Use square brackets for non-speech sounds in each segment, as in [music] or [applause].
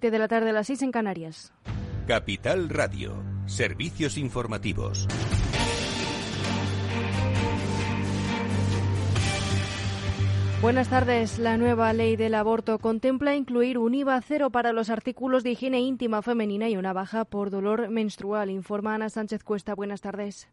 de la tarde a las 6 en Canarias. Capital Radio. Servicios informativos. Buenas tardes. La nueva ley del aborto contempla incluir un IVA cero para los artículos de higiene íntima femenina y una baja por dolor menstrual. Informa Ana Sánchez Cuesta. Buenas tardes.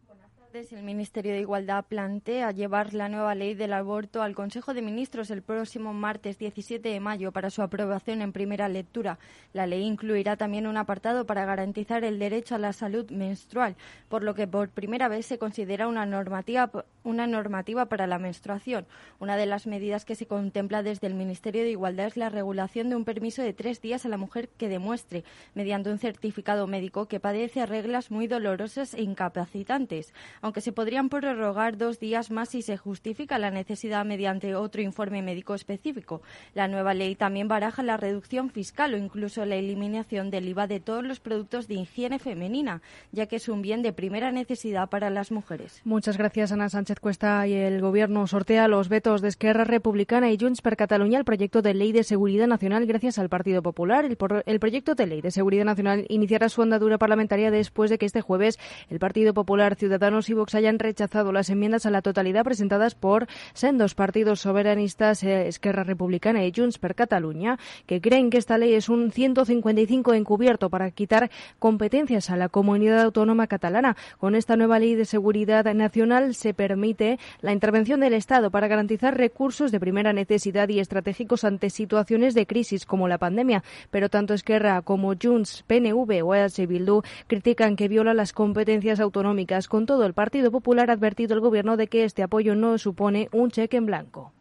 El Ministerio de Igualdad plantea llevar la nueva ley del aborto al Consejo de Ministros el próximo martes 17 de mayo para su aprobación en primera lectura. La ley incluirá también un apartado para garantizar el derecho a la salud menstrual, por lo que por primera vez se considera una normativa, una normativa para la menstruación. Una de las medidas que se contempla desde el Ministerio de Igualdad es la regulación de un permiso de tres días a la mujer que demuestre, mediante un certificado médico, que padece reglas muy dolorosas e incapacitantes aunque se podrían prorrogar dos días más si se justifica la necesidad mediante otro informe médico específico. La nueva ley también baraja la reducción fiscal o incluso la eliminación del IVA de todos los productos de higiene femenina, ya que es un bien de primera necesidad para las mujeres. Muchas gracias, Ana Sánchez Cuesta. Y el Gobierno sortea los vetos de Esquerra Republicana y Junts per Cataluña al proyecto de ley de seguridad nacional gracias al Partido Popular. El, el proyecto de ley de seguridad nacional iniciará su andadura parlamentaria después de que este jueves el Partido Popular, Ciudadanos y Vox hayan rechazado las enmiendas a la totalidad presentadas por sendos partidos soberanistas, eh, Esquerra Republicana y Junts per Cataluña, que creen que esta ley es un 155 encubierto para quitar competencias a la comunidad autónoma catalana. Con esta nueva ley de seguridad nacional se permite la intervención del Estado para garantizar recursos de primera necesidad y estratégicos ante situaciones de crisis como la pandemia, pero tanto Esquerra como Junts, PNV o EH Bildu critican que viola las competencias autonómicas. Con todo, el Partido Popular ha advertido el Gobierno de que este apoyo no supone un cheque en blanco.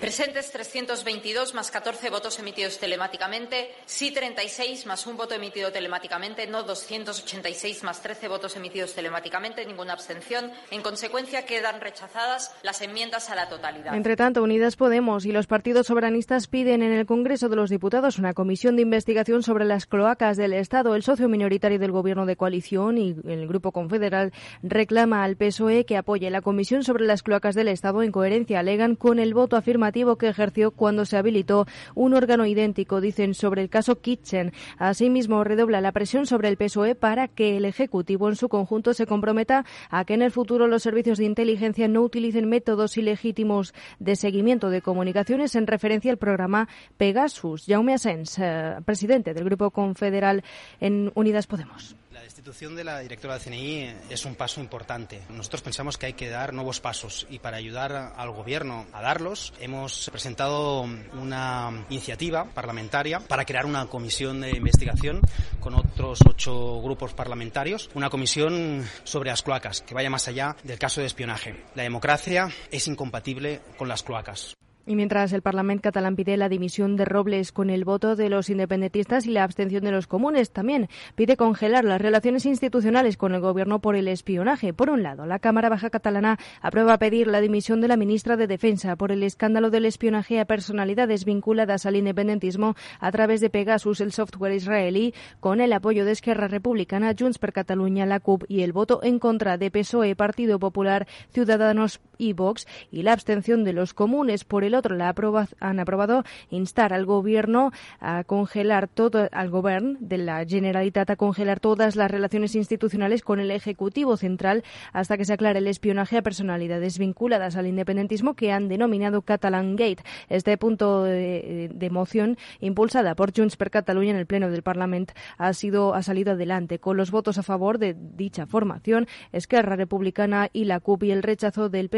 Presentes 322 más 14 votos emitidos telemáticamente, sí 36 más un voto emitido telemáticamente, no 286 más 13 votos emitidos telemáticamente, ninguna abstención. En consecuencia, quedan rechazadas las enmiendas a la totalidad. Entre tanto, Unidas Podemos y los partidos soberanistas piden en el Congreso de los Diputados una comisión de investigación sobre las cloacas del Estado. El socio minoritario del Gobierno de coalición y el Grupo Confederal reclama al PSOE que apoye la comisión sobre las cloacas del Estado en coherencia, alegan, con el voto afirmativo que ejerció cuando se habilitó un órgano idéntico, dicen, sobre el caso Kitchen. Asimismo, redobla la presión sobre el PSOE para que el Ejecutivo en su conjunto se comprometa a que en el futuro los servicios de inteligencia no utilicen métodos ilegítimos de seguimiento de comunicaciones en referencia al programa Pegasus. Jaume Asens, eh, presidente del Grupo Confederal en Unidas Podemos. La destitución de la directora del CNI es un paso importante. Nosotros pensamos que hay que dar nuevos pasos y para ayudar al Gobierno a darlos hemos presentado una iniciativa parlamentaria para crear una comisión de investigación con otros ocho grupos parlamentarios, una comisión sobre las cloacas que vaya más allá del caso de espionaje. La democracia es incompatible con las cloacas. Y mientras el Parlamento catalán pide la dimisión de Robles con el voto de los independentistas y la abstención de los comunes, también pide congelar las relaciones institucionales con el Gobierno por el espionaje. Por un lado, la Cámara Baja Catalana aprueba pedir la dimisión de la ministra de Defensa por el escándalo del espionaje a personalidades vinculadas al independentismo a través de Pegasus, el software israelí, con el apoyo de Esquerra Republicana, Junts per Catalunya, la CUP y el voto en contra de PSOE, Partido Popular, Ciudadanos y Vox y la abstención de los comunes. Por el otro, la han aprobado instar al gobierno a congelar todo, al gobierno de la Generalitat a congelar todas las relaciones institucionales con el Ejecutivo Central hasta que se aclare el espionaje a personalidades vinculadas al independentismo que han denominado Catalan Gate. Este punto de, de moción, impulsada por Junts per Catalunya en el Pleno del Parlamento, ha, sido, ha salido adelante con los votos a favor de dicha formación, Esquerra Republicana y la CUP y el rechazo del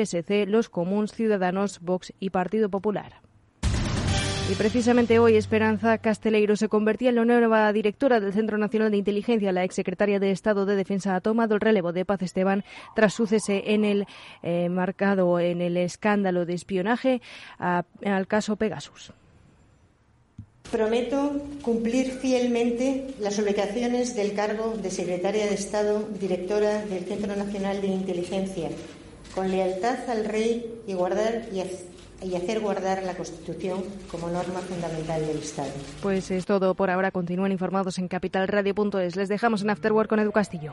Los Comuns, Ciudadanos, Vox y Partido Popular. Y precisamente hoy Esperanza Casteleiro se convertía en la nueva directora del Centro Nacional de Inteligencia. La exsecretaria de Estado de Defensa ha tomado el relevo de Paz Esteban tras su cese en el eh, marcado en el escándalo de espionaje al caso Pegasus. Prometo cumplir fielmente las obligaciones del cargo de secretaria de Estado, directora del Centro Nacional de Inteligencia, con lealtad al Rey y guardar y hacer guardar la Constitución como norma fundamental del Estado. Pues es todo por ahora. Continúen informados en capitalradio.es. Les dejamos en Afterwork con Edu Castillo.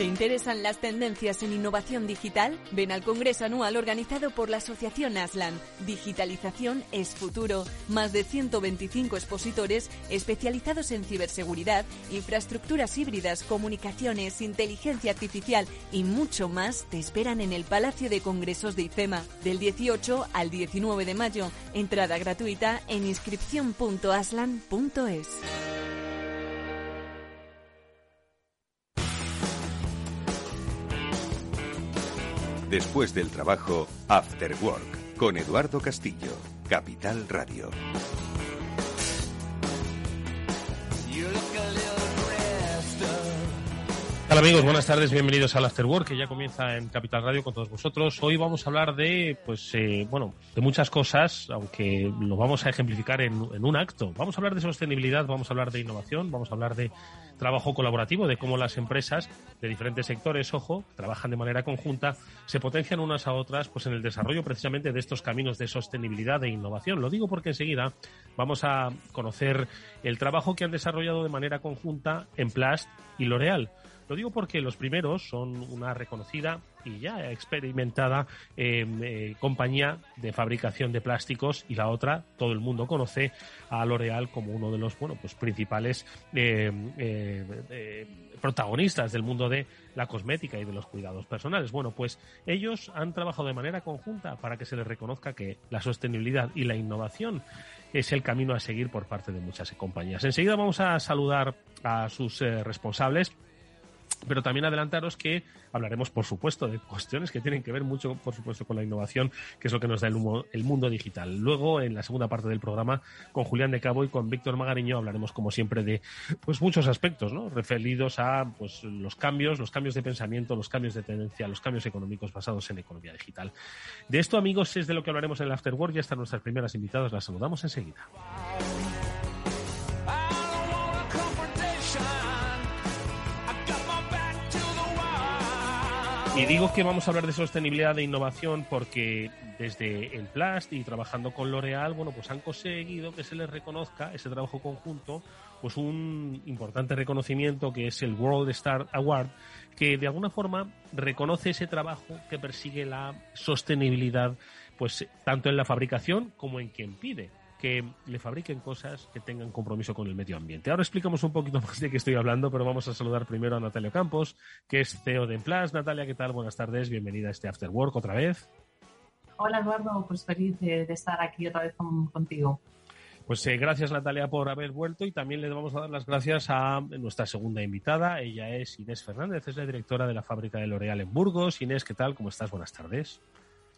¿Te interesan las tendencias en innovación digital? Ven al Congreso Anual organizado por la Asociación Aslan. Digitalización es futuro. Más de 125 expositores especializados en ciberseguridad, infraestructuras híbridas, comunicaciones, inteligencia artificial y mucho más te esperan en el Palacio de Congresos de IFEMA del 18 al 19 de mayo. Entrada gratuita en inscripción.aslan.es. Después del trabajo, After Work, con Eduardo Castillo, Capital Radio. Hola amigos, buenas tardes, bienvenidos al After Work que ya comienza en Capital Radio con todos vosotros. Hoy vamos a hablar de, pues, eh, bueno, de muchas cosas, aunque lo vamos a ejemplificar en, en, un acto. Vamos a hablar de sostenibilidad, vamos a hablar de innovación, vamos a hablar de trabajo colaborativo, de cómo las empresas de diferentes sectores, ojo, trabajan de manera conjunta, se potencian unas a otras, pues en el desarrollo precisamente de estos caminos de sostenibilidad e innovación. Lo digo porque enseguida vamos a conocer el trabajo que han desarrollado de manera conjunta en Plast y L'Oreal. Lo digo porque los primeros son una reconocida y ya experimentada eh, eh, compañía de fabricación de plásticos y la otra, todo el mundo conoce a L'Oreal como uno de los bueno, pues principales eh, protagonistas del mundo de la cosmética y de los cuidados personales. Bueno, pues ellos han trabajado de manera conjunta para que se les reconozca que la sostenibilidad y la innovación es el camino a seguir por parte de muchas compañías. Enseguida vamos a saludar a sus responsables pero también adelantaros que hablaremos, por supuesto, de cuestiones que tienen que ver mucho, por supuesto, con la innovación, que es lo que nos da el, mundo digital. Luego, en la segunda parte del programa, con Julián de Cabo y con Víctor Magariño, hablaremos, como siempre, de pues muchos aspectos, ¿no? Referidos a pues los cambios, los cambios de pensamiento, los cambios de tendencia, los cambios económicos basados en economía digital. De esto, amigos, es de lo que hablaremos en el Afterwork. Ya están nuestras primeras invitadas, las saludamos enseguida. Y digo que vamos a hablar de sostenibilidad e innovación porque desde el Plast y trabajando con L'Oreal, bueno, pues han conseguido que se les reconozca ese trabajo conjunto, pues un importante reconocimiento que es el World Star Award, que de alguna forma reconoce ese trabajo que persigue la sostenibilidad, pues tanto en la fabricación como en quien pide que le fabriquen cosas que tengan compromiso con el medio ambiente. Ahora explicamos un poquito [laughs] más de qué estoy hablando, pero vamos a saludar primero a Natalia Campos, que es CEO de Emplas. Natalia, ¿qué tal? Buenas tardes, bienvenida a este After Work otra vez. Hola Eduardo, pues feliz de, estar aquí otra vez contigo. Pues eh, gracias Natalia por haber vuelto y también le vamos a dar las gracias a nuestra segunda invitada. Ella es Inés Fernández, es la directora de la fábrica de L'Oreal en Burgos. Inés, ¿qué tal? ¿Cómo estás? Buenas tardes.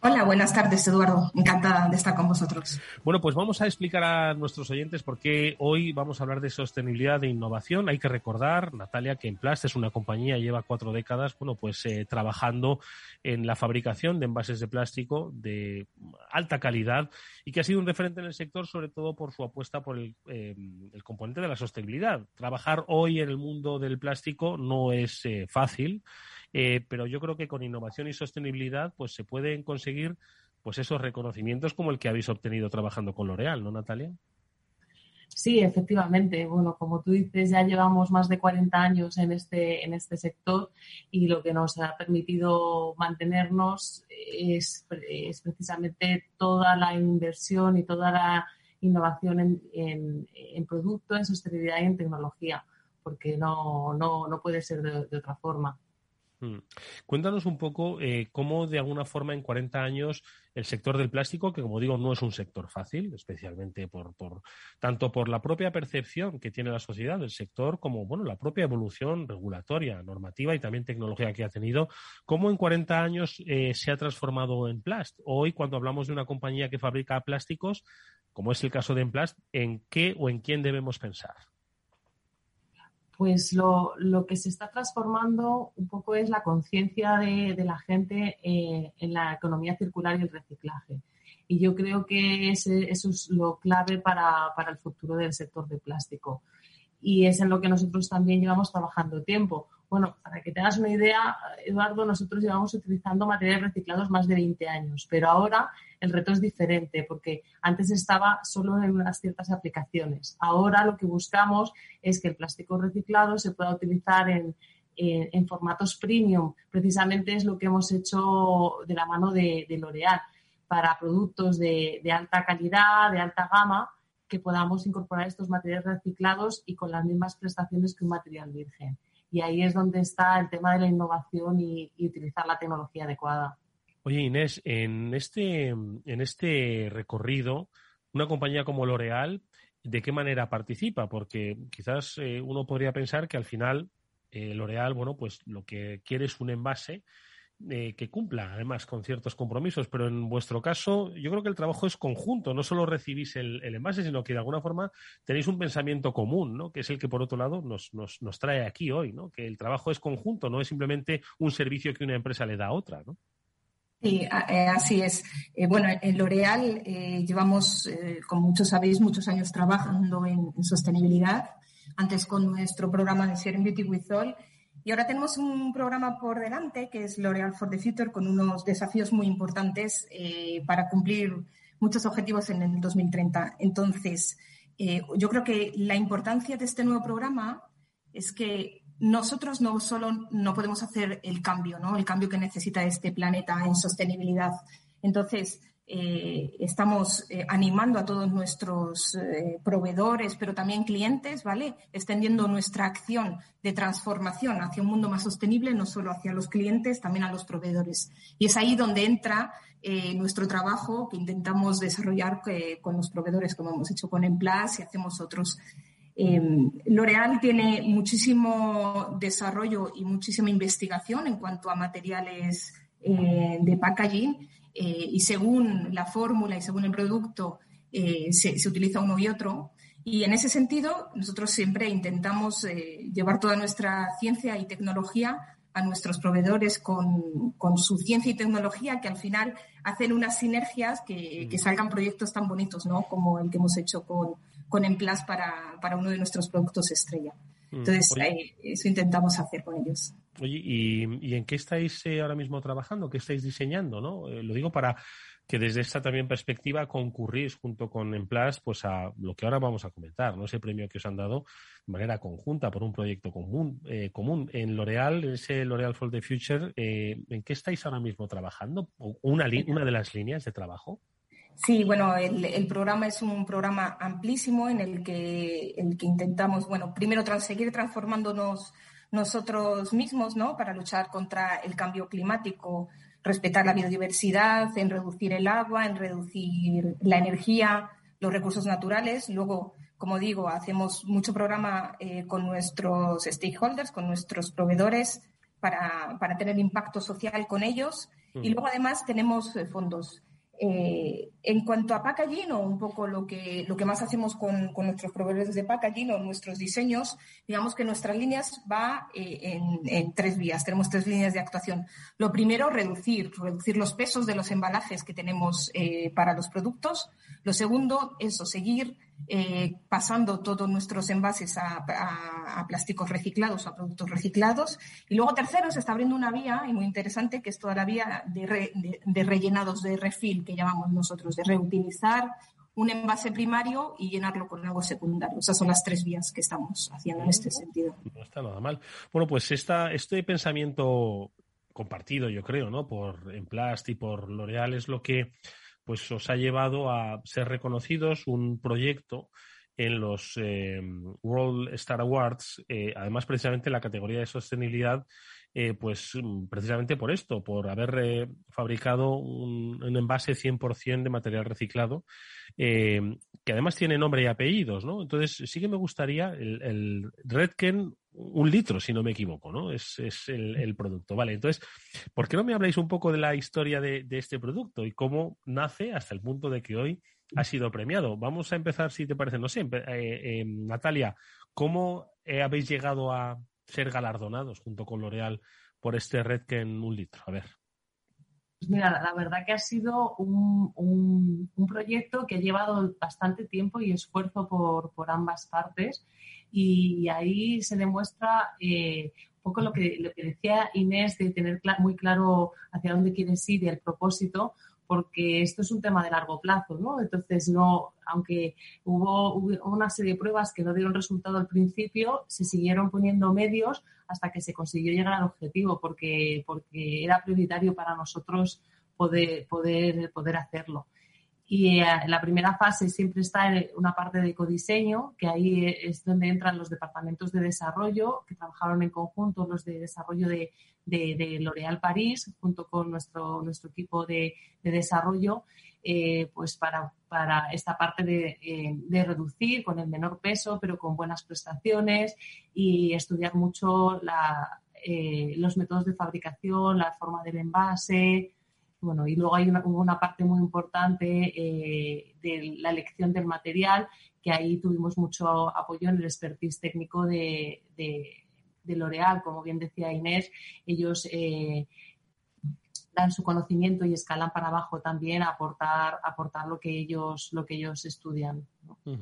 Hola, buenas tardes, Eduardo. Encantada de estar con vosotros. Bueno, pues vamos a explicar a nuestros oyentes por qué hoy vamos a hablar de sostenibilidad e innovación. Hay que recordar, Natalia, que Emplast es una compañía, lleva cuatro décadas, bueno, pues eh, trabajando en la fabricación de envases de plástico de alta calidad y que ha sido un referente en el sector, sobre todo por su apuesta por el, eh, componente de la sostenibilidad. Trabajar hoy en el mundo del plástico no es eh, fácil. Eh, pero yo creo que con innovación y sostenibilidad pues se pueden conseguir pues esos reconocimientos como el que habéis obtenido trabajando con L'Oreal, ¿no, Natalia? Sí, efectivamente. Bueno, como tú dices, ya llevamos más de 40 años en este, en este sector y lo que nos ha permitido mantenernos es, es precisamente toda la inversión y toda la innovación en, en, producto, en sostenibilidad y en tecnología, porque no, no, no puede ser de otra forma. Mm. Cuéntanos un poco eh, cómo, de alguna forma, en 40 años, el sector del plástico, que como digo, no es un sector fácil, especialmente por, tanto por la propia percepción que tiene la sociedad del sector, como bueno, la propia evolución regulatoria, normativa y también tecnología que ha tenido, cómo en 40 años eh, se ha transformado en Plast. Hoy, cuando hablamos de una compañía que fabrica plásticos, como es el caso de Emplast, ¿en qué o en quién debemos pensar? Pues lo, que se está transformando un poco es la conciencia de, la gente eh, en la economía circular y el reciclaje. Y yo creo que eso es lo clave para, para el futuro del sector de plástico. Y es en lo que nosotros también llevamos trabajando tiempo. Bueno, para que tengas una idea, Eduardo, nosotros llevamos utilizando materiales reciclados más de 20 años, pero ahora el reto es diferente porque antes estaba solo en unas ciertas aplicaciones. Ahora lo que buscamos es que el plástico reciclado se pueda utilizar en, formatos premium. Precisamente es lo que hemos hecho de la mano de, L'Oreal para productos de alta calidad, de alta gama, que podamos incorporar estos materiales reciclados y con las mismas prestaciones que un material virgen. Y ahí es donde está el tema de la innovación y, utilizar la tecnología adecuada. Oye, Inés, en este, en este recorrido, una compañía como L'Oreal, ¿de qué manera participa? Porque quizás eh, uno podría pensar que al final eh, L'Oreal, bueno, pues lo que quiere es un envase eh, que cumpla además con ciertos compromisos, pero en vuestro caso yo creo que el trabajo es conjunto, no solo recibís el, envase, sino que de alguna forma tenéis un pensamiento común, ¿no? que es el que por otro lado nos, nos, nos trae aquí hoy, ¿no? que el trabajo es conjunto, no es simplemente un servicio que una empresa le da a otra. ¿no? Sí, eh, así es. Eh, bueno, en L'Oreal llevamos, como muchos sabéis, muchos años trabajando en, en, sostenibilidad. Antes con nuestro programa de Sharing Beauty with All y ahora tenemos un programa por delante que es L'Oreal for the Future con unos desafíos muy importantes eh, para cumplir muchos objetivos en el 2030. Entonces, eh, yo creo que la importancia de este nuevo programa es que nosotros no solo no podemos hacer el cambio, ¿no? el cambio que necesita este planeta en sostenibilidad. Entonces, eh, estamos eh, animando a todos nuestros eh, proveedores, pero también clientes, ¿vale? Extendiendo nuestra acción de transformación hacia un mundo más sostenible, no solo hacia los clientes, también a los proveedores. Y es ahí donde entra nuestro trabajo que intentamos desarrollar con los proveedores, como hemos hecho con Emplas y hacemos otros. L'Oreal tiene muchísimo desarrollo y muchísima investigación en cuanto a materiales de packaging eh, y según la fórmula y según el producto eh, se, utiliza uno y otro. Y en ese sentido, nosotros siempre intentamos eh, llevar toda nuestra ciencia y tecnología a nuestros proveedores con, su ciencia y tecnología que al final hacen unas sinergias que, que, salgan proyectos tan bonitos ¿no? como el que hemos hecho con, con Emplas para, para uno de nuestros productos estrella. Mm. Entonces, eso intentamos hacer con ellos. Oye, ¿y, en qué estáis eh, ahora mismo trabajando? ¿Qué estáis diseñando? ¿no? Eh, lo digo para que desde esta también perspectiva concurrís junto con Emplas pues a lo que ahora vamos a comentar, ¿no? Ese premio que os han dado de manera conjunta por un proyecto común. Eh, común. En L'Oreal, ese L'Oreal for the Future, ¿en qué estáis ahora mismo trabajando? ¿Una, una de las líneas de trabajo? Sí, bueno, el, programa es un programa amplísimo en el que, el que intentamos, bueno, primero seguir transformándonos nosotros mismos, ¿no? Para luchar contra el cambio climático, respetar la biodiversidad, en reducir el agua, en reducir la energía, los recursos naturales. Luego, como digo, hacemos mucho programa eh, con nuestros stakeholders, con nuestros proveedores, para, para tener impacto social con ellos. Y luego, además, tenemos eh, fondos eh, en cuanto a packaging o un poco lo que, lo que más hacemos con, nuestros proveedores de packaging o nuestros diseños, digamos que nuestras líneas va eh, en, tres vías. Tenemos tres líneas de actuación. Lo primero, reducir, reducir los pesos de los embalajes que tenemos eh, para los productos. Lo segundo, eso, seguir eh, pasando todos nuestros envases a, plásticos reciclados, a productos reciclados. Y luego, tercero, se está abriendo una vía, y muy interesante, que es toda la vía de, rellenados, de refill, que llamamos nosotros, de reutilizar un envase primario y llenarlo con algo secundario. Esas son las tres vías que estamos haciendo en este sentido. No está nada mal. Bueno, pues esta, este pensamiento compartido, yo creo, ¿no? Por Emplast y por L'Oreal es lo que pues os ha llevado a ser reconocidos un proyecto en los eh, World Star Awards, eh, además precisamente en la categoría de sostenibilidad, eh, pues mm, precisamente por esto, por haber eh, fabricado un, envase 100% de material reciclado, eh, que además tiene nombre y apellidos, ¿no? Entonces sí que me gustaría el, Redken un litro, si no me equivoco, ¿no? Es, el, producto. Vale, entonces, ¿por qué no me habláis un poco de la historia de, este producto y cómo nace hasta el punto de que hoy ha sido premiado? Vamos a empezar, si te parece, no sé, Natalia, ¿cómo habéis llegado a ser galardonados junto con L'Oreal por este Redken un litro? A ver. Pues mira, la verdad que ha sido un, un, proyecto que ha llevado bastante tiempo y esfuerzo por, por ambas partes y ahí se demuestra eh, un poco lo que, lo que decía Inés de tener muy claro hacia dónde quieres ir y el propósito, porque esto es un tema de largo plazo, ¿no? Entonces, no, aunque hubo, una serie de pruebas que no dieron resultado al principio, se siguieron poniendo medios hasta que se consiguió llegar al objetivo, porque, porque era prioritario para nosotros poder, poder, poder hacerlo. Y en eh, la primera fase siempre está una parte de ecodiseño, que ahí es donde entran los departamentos de desarrollo, que trabajaron en conjunto los de desarrollo de, de, L'Oréal París, junto con nuestro, nuestro equipo de, desarrollo, eh, pues para, para, esta parte eh, de, reducir con el menor peso, pero con buenas prestaciones y estudiar mucho los métodos de fabricación, la forma del envase, bueno, y luego hay una, una parte muy importante eh, de la elección del material, que ahí tuvimos mucho apoyo en el expertise técnico de, de, L'Oreal. Como bien decía Inés, ellos eh, dan su conocimiento y escalan para abajo también a aportar, aportar lo que ellos, lo que ellos estudian.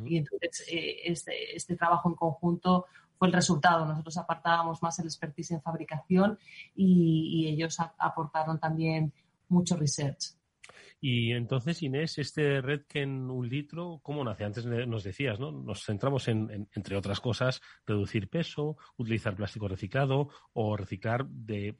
Y entonces eh, este, este, trabajo en conjunto fue el resultado. Nosotros apartábamos más el expertise en fabricación y, y ellos aportaron también mucho research. Y entonces, Inés, este Redken un litro, ¿cómo nace? Antes nos decías, ¿no? Nos centramos en, entre otras cosas, reducir peso, utilizar plástico reciclado o reciclar de,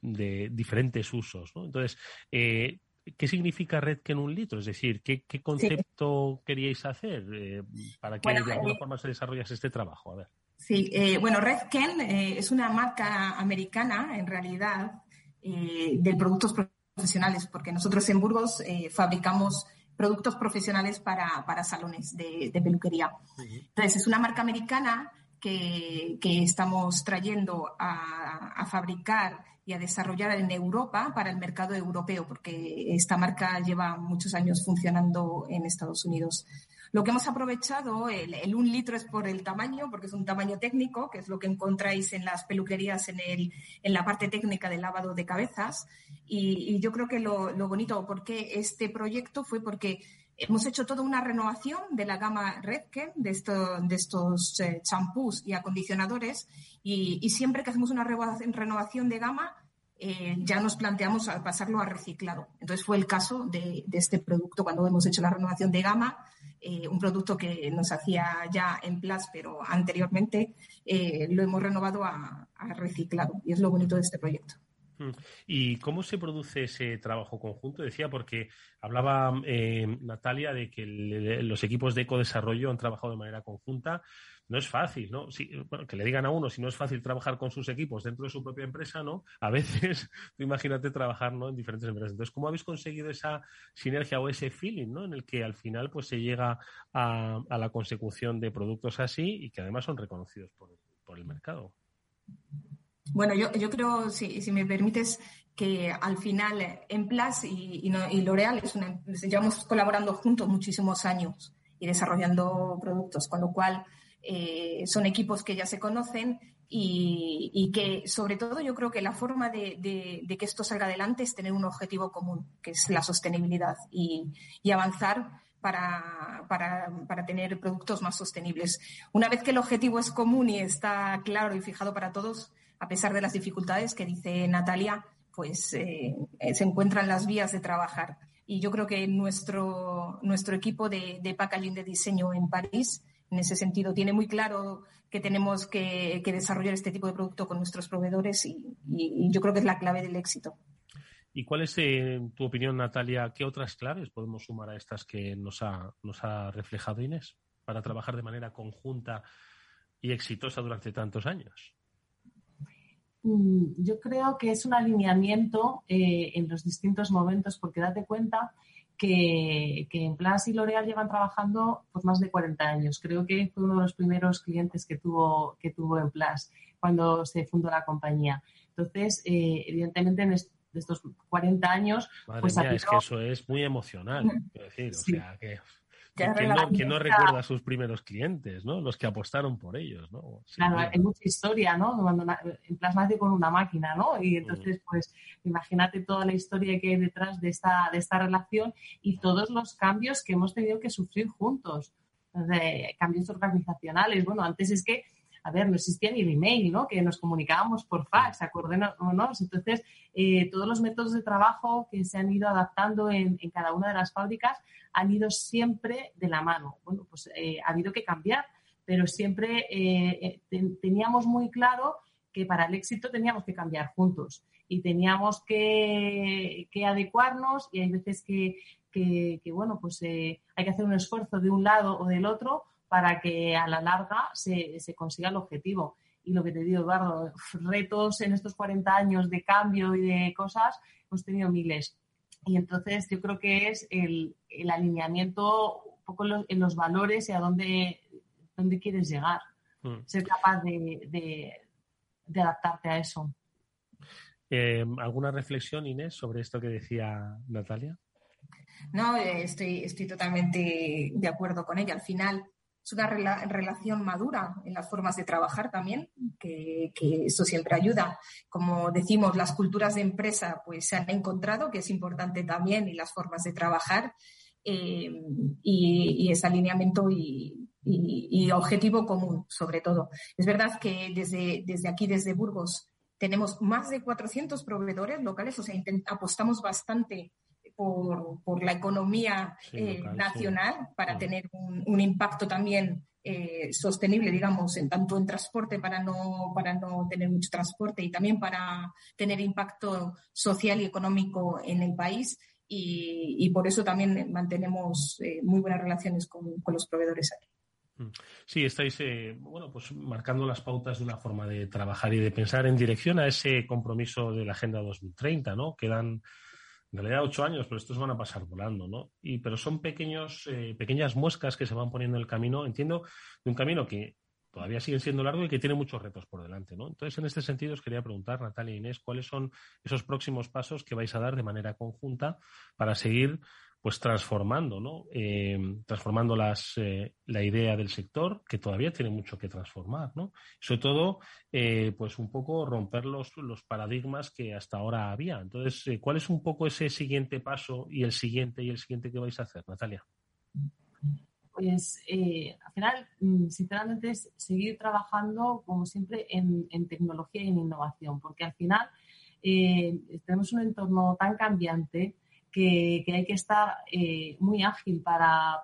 diferentes usos, ¿no? Entonces, eh, ¿qué significa Redken un litro? Es decir, ¿qué, concepto queríais hacer eh, para que de alguna eh, forma se desarrollase este trabajo? A ver. Sí, bueno, Redken es una marca americana, en realidad, de productos profesionales, porque nosotros en Burgos eh, fabricamos productos profesionales para, para salones de, peluquería. Entonces, es una marca americana que, que estamos trayendo a, a, fabricar y a desarrollar en Europa para el mercado europeo, porque esta marca lleva muchos años funcionando en Estados Unidos. Lo que hemos aprovechado, el, un litro es por el tamaño, porque es un tamaño técnico, que es lo que encontráis en las peluquerías en, el, en la parte técnica del lavado de cabezas. Y, yo creo que lo, lo bonito, porque este proyecto fue porque hemos hecho toda una renovación de la gama Redken, de, esto, de estos eh, champús y acondicionadores, y, y, siempre que hacemos una renovación de gama, eh, ya nos planteamos pasarlo a reciclado. Entonces fue el caso de, este producto cuando hemos hecho la renovación de gama, eh, un producto que nos hacía ya en Plus, pero anteriormente eh, lo hemos renovado a, reciclado y es lo bonito de este proyecto. Mm. ¿Y cómo se produce ese trabajo conjunto? Decía porque hablaba Natalia de que los equipos de ecodesarrollo han trabajado de manera conjunta no es fácil, ¿no? bueno, que le digan a uno si no es fácil trabajar con sus equipos dentro de su propia empresa, ¿no? A veces, [laughs] tú imagínate trabajar, ¿no? En diferentes empresas. Entonces, ¿cómo habéis conseguido esa sinergia o ese feeling, ¿no? En el que al final, pues, se llega a, la consecución de productos así y que además son reconocidos por, el mercado. Bueno, yo, creo, si, me permites, que al final en Plus y, y, L'Oreal llevamos colaborando juntos muchísimos años y desarrollando productos, con lo cual eh, son equipos que ya se conocen y, que, sobre todo, yo creo que la forma de, que esto salga adelante es tener un objetivo común, que es la sostenibilidad y, avanzar para, para, tener productos más sostenibles. Una vez que el objetivo es común y está claro y fijado para todos, a pesar de las dificultades que dice Natalia, pues eh, se encuentran las vías de trabajar. Y yo creo que nuestro, nuestro equipo de, de packaging de diseño en París en ese sentido tiene muy claro que tenemos que, desarrollar este tipo de producto con nuestros proveedores y, yo creo que es la clave del éxito. ¿Y cuál es, en tu opinión, Natalia, qué otras claves podemos sumar a estas que nos ha, nos ha reflejado Inés para trabajar de manera conjunta y exitosa durante tantos años? Mm, yo creo que es un alineamiento eh, en los distintos momentos, porque date cuenta que, en Plus y L'Oreal llevan trabajando por más de 40 años. Creo que fue uno de los primeros clientes que tuvo, que tuvo en Plus cuando se fundó la compañía. Entonces, eh, evidentemente, en estos 40 años... pues es que eso es muy emocional. decir, o sea, que ¿Quién no, recuerda a sus primeros clientes, ¿no? Los que apostaron por ellos, ¿no? claro, hay mucha historia, ¿no? Cuando en Plasma nace con una máquina, ¿no? Y entonces, mm. pues, imagínate toda la historia que hay detrás de esta, de esta relación y todos los cambios que hemos tenido que sufrir juntos. De cambios organizacionales. Bueno, antes es que a ver, no existía ni el email, ¿no? Que nos comunicábamos por fax, acordémonos. Entonces, eh, todos los métodos de trabajo que se han ido adaptando en, cada una de las fábricas han ido siempre de la mano. Bueno, pues eh, ha habido que cambiar, pero siempre eh, teníamos muy claro que para el éxito teníamos que cambiar juntos y teníamos que, adecuarnos y hay veces que, bueno, pues hay que hacer un esfuerzo de un lado o del otro para que a la larga se, consiga el objetivo. Y lo que te digo, Eduardo, retos en estos 40 años de cambio y de cosas, hemos tenido miles. Y entonces yo creo que es el, alineamiento un poco en los, valores y a dónde, dónde quieres llegar. Hmm. Ser capaz de, adaptarte a eso. Eh, ¿Alguna reflexión, Inés, sobre esto que decía Natalia? No, eh, estoy, estoy totalmente de acuerdo con ella. Al final, es una relación madura en las formas de trabajar también, que, eso siempre ayuda. Como decimos, las culturas de empresa pues se han encontrado, que es importante también, y las formas de trabajar, eh, y, ese alineamiento y, objetivo común, sobre todo. Es verdad que desde, desde aquí, desde Burgos, tenemos más de 400 proveedores locales, o sea, apostamos bastante por, la economía eh, nacional para mm. tener un, impacto también eh, sostenible, digamos, en tanto en transporte para no, para no tener mucho transporte y también para tener impacto social y económico en el país. Y, por eso también mantenemos eh, muy buenas relaciones con, los proveedores aquí. Mm. Sí, estáis bueno, pues marcando las pautas de una forma de trabajar y de pensar en dirección a ese compromiso de la Agenda 2030, ¿no? Quedan en realidad ocho años, pero estos van a pasar volando, ¿no? Y, pero son pequeños, eh, pequeñas muescas que se van poniendo en el camino, entiendo, de un camino que todavía sigue siendo largo y que tiene muchos retos por delante, ¿no? Entonces, en este sentido, os quería preguntar, Natalia e Inés, ¿cuáles son esos próximos pasos que vais a dar de manera conjunta para seguir pues transformando, ¿no? Eh, transformando las, eh, la idea del sector, que todavía tiene mucho que transformar, ¿no? sobre todo, eh, pues un poco romper los, los, paradigmas que hasta ahora había. Entonces, ¿cuál es un poco ese siguiente paso y el siguiente y el siguiente que vais a hacer, Natalia? Pues al final, mm, sinceramente, es seguir trabajando, como siempre, en, en tecnología y en innovación, porque al final tenemos un entorno tan cambiante que, hay que estar eh, muy ágil para,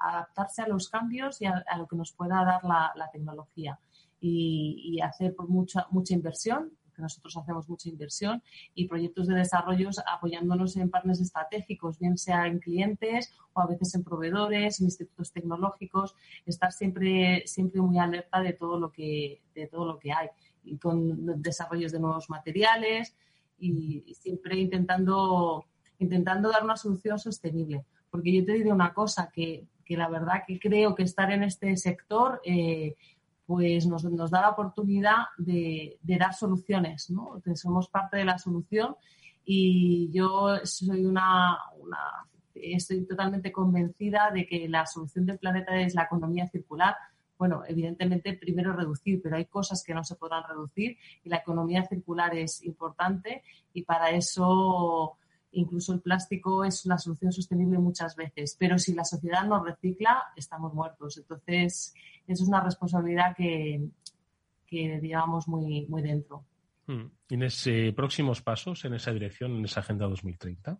adaptarse a los cambios y a, lo que nos pueda dar la, tecnología. Y, hacer pues, mucha, mucha inversión que nosotros hacemos mucha inversión y proyectos de desarrollo apoyándonos en partners estratégicos, bien sea en clientes o a veces en proveedores, en institutos tecnológicos, estar siempre, siempre muy alerta de todo lo que, de todo lo que hay. Y con desarrollos de nuevos materiales y siempre intentando intentando dar una solución sostenible. Porque yo te digo una cosa, que, la verdad que creo que estar en este sector eh, pues nos, da la oportunidad de, dar soluciones, ¿no? somos parte de la solución y yo soy una, estoy totalmente convencida de que la solución del planeta es la economía circular. Bueno, evidentemente primero reducir, pero hay cosas que no se podrán reducir y la economía circular es importante y para eso Incluso el plástico es una solución sostenible muchas veces, pero si la sociedad no recicla, estamos muertos. Entonces, eso es una responsabilidad que, que digamos, muy, muy dentro. Hmm. ¿Y en próximos pasos en esa dirección, en esa Agenda 2030?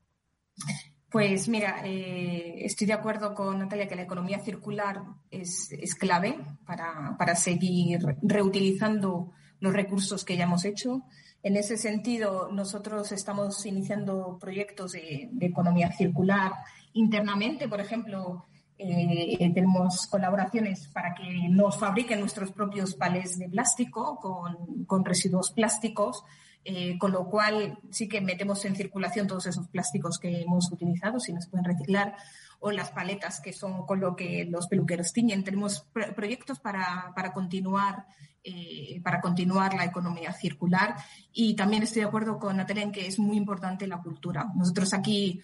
Pues mira, eh, estoy de acuerdo con Natalia que la economía circular es, es clave para, para, seguir reutilizando los recursos que ya hemos hecho. En ese sentido, nosotros estamos iniciando proyectos de, economía circular internamente, por ejemplo, Eh, tenemos colaboraciones para que nos fabriquen nuestros propios palés de plástico con, con residuos plásticos, eh, con lo cual sí que metemos en circulación todos esos plásticos que hemos utilizado, si nos pueden reciclar, o las paletas que son con lo que los peluqueros tiñen. Tenemos proyectos para, para continuar eh, para continuar la economía circular. Y también estoy de acuerdo con Natalia en que es muy importante la cultura. Nosotros aquí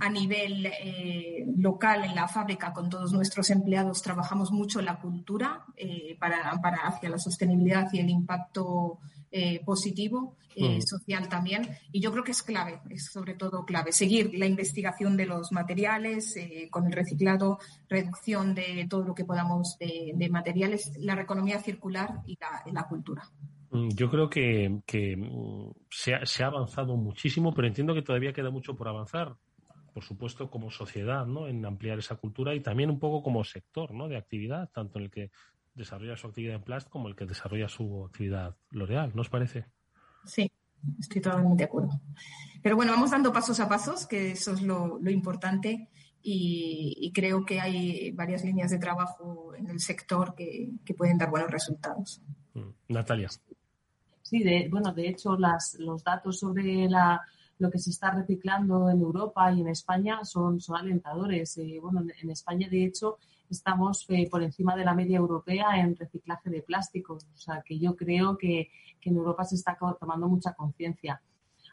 a nivel eh, local en la fábrica con todos nuestros empleados trabajamos mucho la cultura eh, para, para, hacia la sostenibilidad y el impacto eh, positivo, mm. social también. Y yo creo que es clave, es sobre todo clave, seguir la investigación de los materiales con el reciclado, reducción de todo lo que podamos de, materiales, la economía circular y la, cultura. Mm, yo creo que, que mm, se, ha, se, ha, avanzado muchísimo, pero entiendo que todavía queda mucho por avanzar por supuesto, como sociedad, ¿no? En ampliar esa cultura y también un poco como sector, ¿no? De actividad, tanto en el que desarrolla su actividad en Plast como el que desarrolla su actividad L'Oreal, ¿no os parece? Sí, estoy totalmente de acuerdo. Pero bueno, vamos dando pasos a pasos, que eso es lo, importante. Y, creo que hay varias líneas de trabajo en el sector que, pueden dar buenos resultados. Mm. Natalia. Sí, de, bueno, de hecho, las, los datos sobre la lo que se está reciclando en Europa y en España son, son alentadores. Eh, bueno, en, España, de hecho, estamos eh, por encima de la media europea en reciclaje de plásticos. O sea, que yo creo que, en Europa se está tomando mucha conciencia.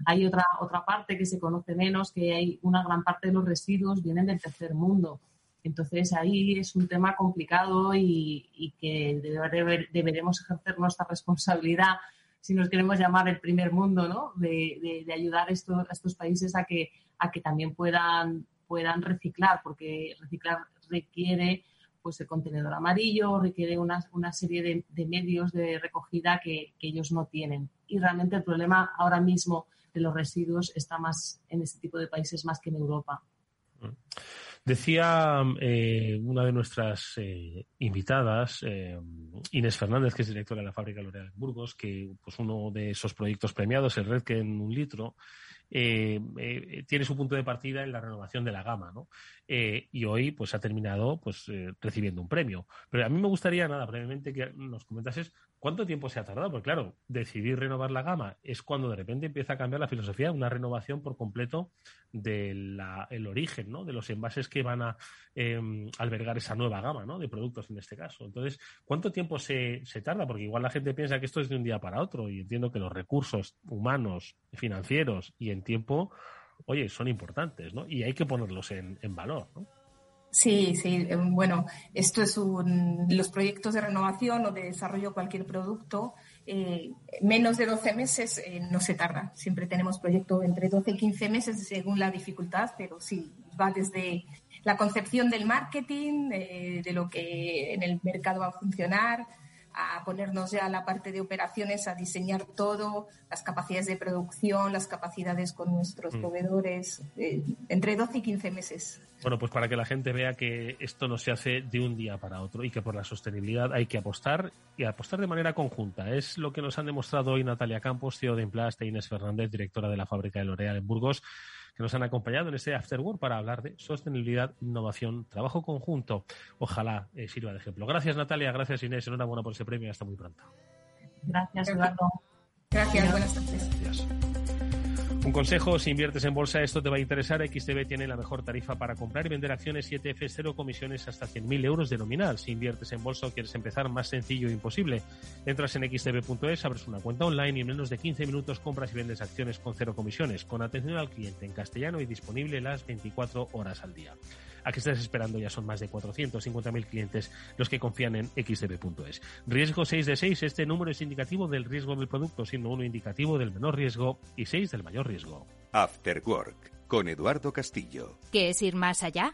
Hay otra, otra parte que se conoce menos, que hay una gran parte de los residuos vienen del tercer mundo. Entonces ahí es un tema complicado y, y que deberemos ejercer nuestra responsabilidad si nos queremos llamar el primer mundo, ¿no? De, ayudar a estos, países a que, a que también puedan, puedan reciclar, porque reciclar requiere pues el contenedor amarillo, requiere una, una serie de, medios de recogida que, ellos no tienen. Y realmente el problema ahora mismo de los residuos está más en este tipo de países más que en Europa. Decía eh, una de nuestras eh, invitadas, eh, Inés Fernández, que es directora de la fábrica L'Oréal Burgos, que pues uno de esos proyectos premiados, el Red que en un litro, tiene su punto de partida en la renovación de la gama, ¿no? y hoy pues ha terminado pues recibiendo un premio. Pero a mí me gustaría, nada, brevemente que nos comentases cuánto tiempo se ha tardado, porque claro, decidir renovar la gama es cuando de repente empieza a cambiar la filosofía, una renovación por completo del origen, ¿no? De los envases que van a em, albergar esa nueva gama, ¿no? De productos en este caso. Entonces, ¿cuánto tiempo se, se tarda? Porque igual la gente piensa que esto es de un día para otro y entiendo que los recursos humanos, financieros y en tiempo, oye, son importantes, ¿no? Y hay que ponerlos en, en valor, ¿no? Sí, sí. Em, bueno, esto es un, los proyectos de renovación o de desarrollo de cualquier producto. Eh, menos de 12 meses eh, no se tarda. Siempre tenemos proyectos entre 12 y 15 meses según la dificultad, pero sí, va desde la concepción del marketing, eh, de lo que en el mercado va a funcionar, a ponernos ya a la parte de operaciones, a diseñar todo, las capacidades de producción, las capacidades con nuestros mm. proveedores, eh, entre 12 y 15 meses. Bueno, pues para que la gente vea que esto no se hace de un día para otro y que por la sostenibilidad hay que apostar y apostar de manera conjunta. Es lo que nos han demostrado hoy Natalia Campos, CEO de Emplast, e Inés Fernández, directora de la fábrica de L'Oréal en Burgos que nos han acompañado en este Afterwork para hablar de sostenibilidad, innovación, trabajo conjunto. Ojalá eh, sirva de ejemplo. Gracias Natalia, gracias Inés, enhorabuena por ese premio y hasta muy pronto. Gracias Eduardo. Gracias, buenas tardes. Un consejo, si inviertes en bolsa, esto te va a interesar. XTB tiene la mejor tarifa para comprar y vender acciones 7F, cero comisiones hasta 100.000 euros de nominal. Si inviertes en bolsa o quieres empezar, más sencillo e imposible. Entras en xtb.es, abres una cuenta online y en menos de 15 minutos compras y vendes acciones con cero comisiones, con atención al cliente en castellano y disponible las 24 horas al día. ¿A qué estás esperando? Ya son más de 450.000 clientes los que confían en xdb.es. Riesgo 6 de 6. Este número es indicativo del riesgo del producto, siendo uno indicativo del menor riesgo y 6 del mayor riesgo. After Work con Eduardo Castillo. ¿Qué es ir más allá?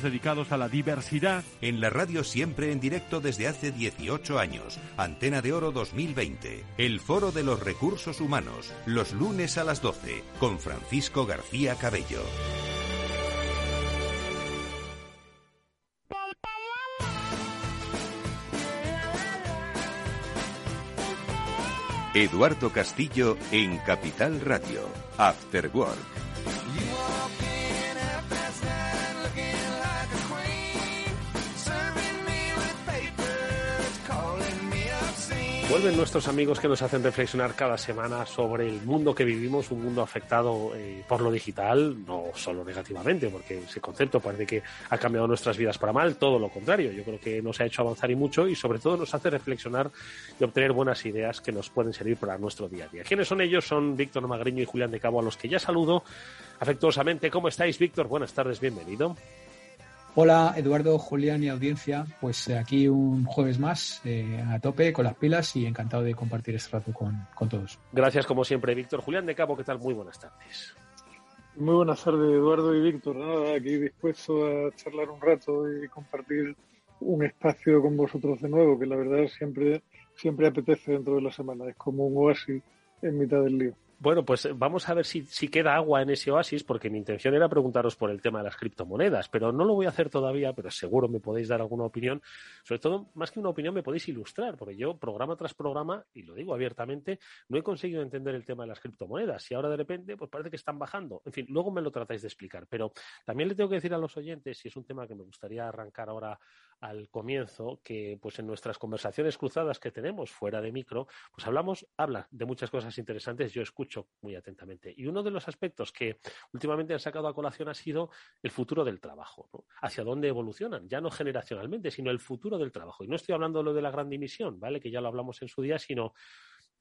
dedicados a la diversidad. En la radio siempre en directo desde hace 18 años. Antena de Oro 2020. El Foro de los Recursos Humanos. Los lunes a las 12. Con Francisco García Cabello. Eduardo Castillo en Capital Radio. After Work. Vuelven nuestros amigos que nos hacen reflexionar cada semana sobre el mundo que vivimos, un mundo afectado eh, por lo digital, no solo negativamente, porque ese concepto parece que ha cambiado nuestras vidas para mal, todo lo contrario. Yo creo que nos ha hecho avanzar y mucho y sobre todo nos hace reflexionar y obtener buenas ideas que nos pueden servir para nuestro día a día. ¿Quiénes son ellos? Son Víctor Magriño y Julián de Cabo, a los que ya saludo afectuosamente. ¿Cómo estáis, Víctor? Buenas tardes, bienvenido. Hola Eduardo, Julián y audiencia, pues eh, aquí un jueves más eh, a tope con las pilas y encantado de compartir este rato con, con, todos. Gracias como siempre Víctor. Julián de Cabo, ¿qué tal? Muy buenas tardes. Muy buenas tardes Eduardo y Víctor. Nada, aquí dispuesto a charlar un rato y compartir un espacio con vosotros de nuevo, que la verdad siempre, siempre apetece dentro de la semana. Es como un oasis en mitad del lío. Bueno, pues eh, vamos a ver si, queda agua en ese oasis, porque mi intención era preguntaros por el tema de las criptomonedas, pero no lo voy a hacer todavía, pero seguro me podéis dar alguna opinión. Sobre todo, más que una opinión, me podéis ilustrar, porque yo, programa tras programa, y lo digo abiertamente, no he conseguido entender el tema de las criptomonedas. Y ahora de repente, pues parece que están bajando. En fin, luego me lo tratáis de explicar. Pero también le tengo que decir a los oyentes, y es un tema que me gustaría arrancar ahora al comienzo que pues en nuestras conversaciones cruzadas que tenemos fuera de micro, pues hablamos, habla de muchas cosas interesantes, yo escucho muy atentamente. Y uno de los aspectos que últimamente han sacado a colación ha sido el futuro del trabajo. Hacia dónde evolucionan, ya no generacionalmente, sino el futuro del trabajo. Y no estoy hablando de lo de la gran dimisión, ¿vale? Que ya lo hablamos en su día, sino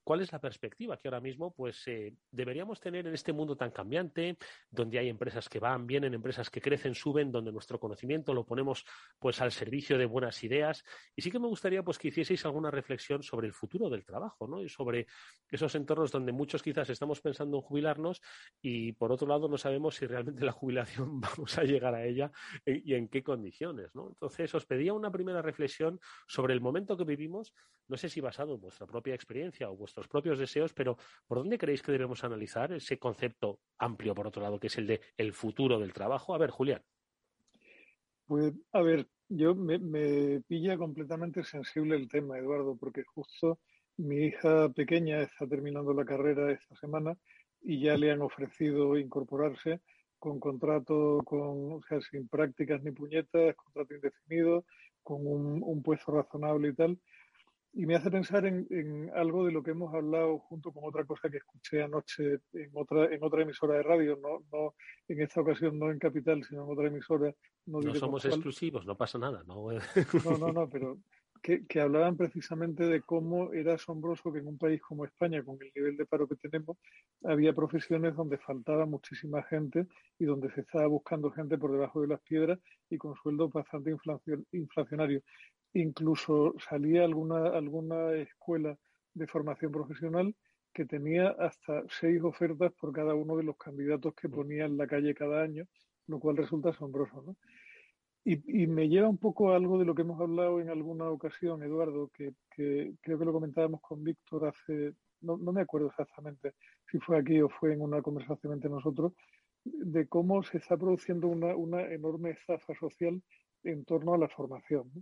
¿Cuál es la perspectiva que ahora mismo pues, eh, deberíamos tener en este mundo tan cambiante, donde hay empresas que van, vienen, empresas que crecen, suben, donde nuestro conocimiento lo ponemos pues, al servicio de buenas ideas? Y sí que me gustaría pues, que hicieseis alguna reflexión sobre el futuro del trabajo ¿no? y sobre esos entornos donde muchos quizás estamos pensando en jubilarnos y por otro lado no sabemos si realmente la [laughs] jubilación vamos a llegar a ella y en qué condiciones. ¿no? Entonces os pedía una primera reflexión sobre el momento que vivimos, no sé si basado en vuestra propia experiencia o vuestra propios deseos, pero ¿por dónde creéis que debemos analizar ese concepto amplio, por otro lado, que es el de el futuro del trabajo? A ver, Julián. Pues, a ver, yo me, pilla completamente sensible el tema, Eduardo, porque justo mi hija pequeña está terminando la carrera esta semana y ya le han ofrecido incorporarse con contrato, con, o sea, sin prácticas ni puñetas, contrato indefinido, con un, un puesto razonable y tal y me hace pensar en, algo de lo que hemos hablado junto con otra cosa que escuché anoche en otra en otra emisora de radio, no, no en esta ocasión no en Capital, sino en otra emisora. No, no somos exclusivos, no pasa nada. No, no, no, no pero que, que, hablaban precisamente de cómo era asombroso que en un país como España, con el nivel de paro que tenemos, había profesiones donde faltaba muchísima gente y donde se estaba buscando gente por debajo de las piedras y con sueldos bastante inflacionarios incluso salía alguna, alguna escuela de formación profesional que tenía hasta seis ofertas por cada uno de los candidatos que mm. ponía en la calle cada año, lo cual resulta asombroso. ¿no? Y, me lleva un poco a algo de lo que hemos hablado en alguna ocasión, Eduardo, que, creo que lo comentábamos con Víctor hace, no, no, me acuerdo exactamente si fue aquí o fue en una conversación entre nosotros, de cómo se está produciendo una, una enorme estafa social en torno a la formación. ¿no?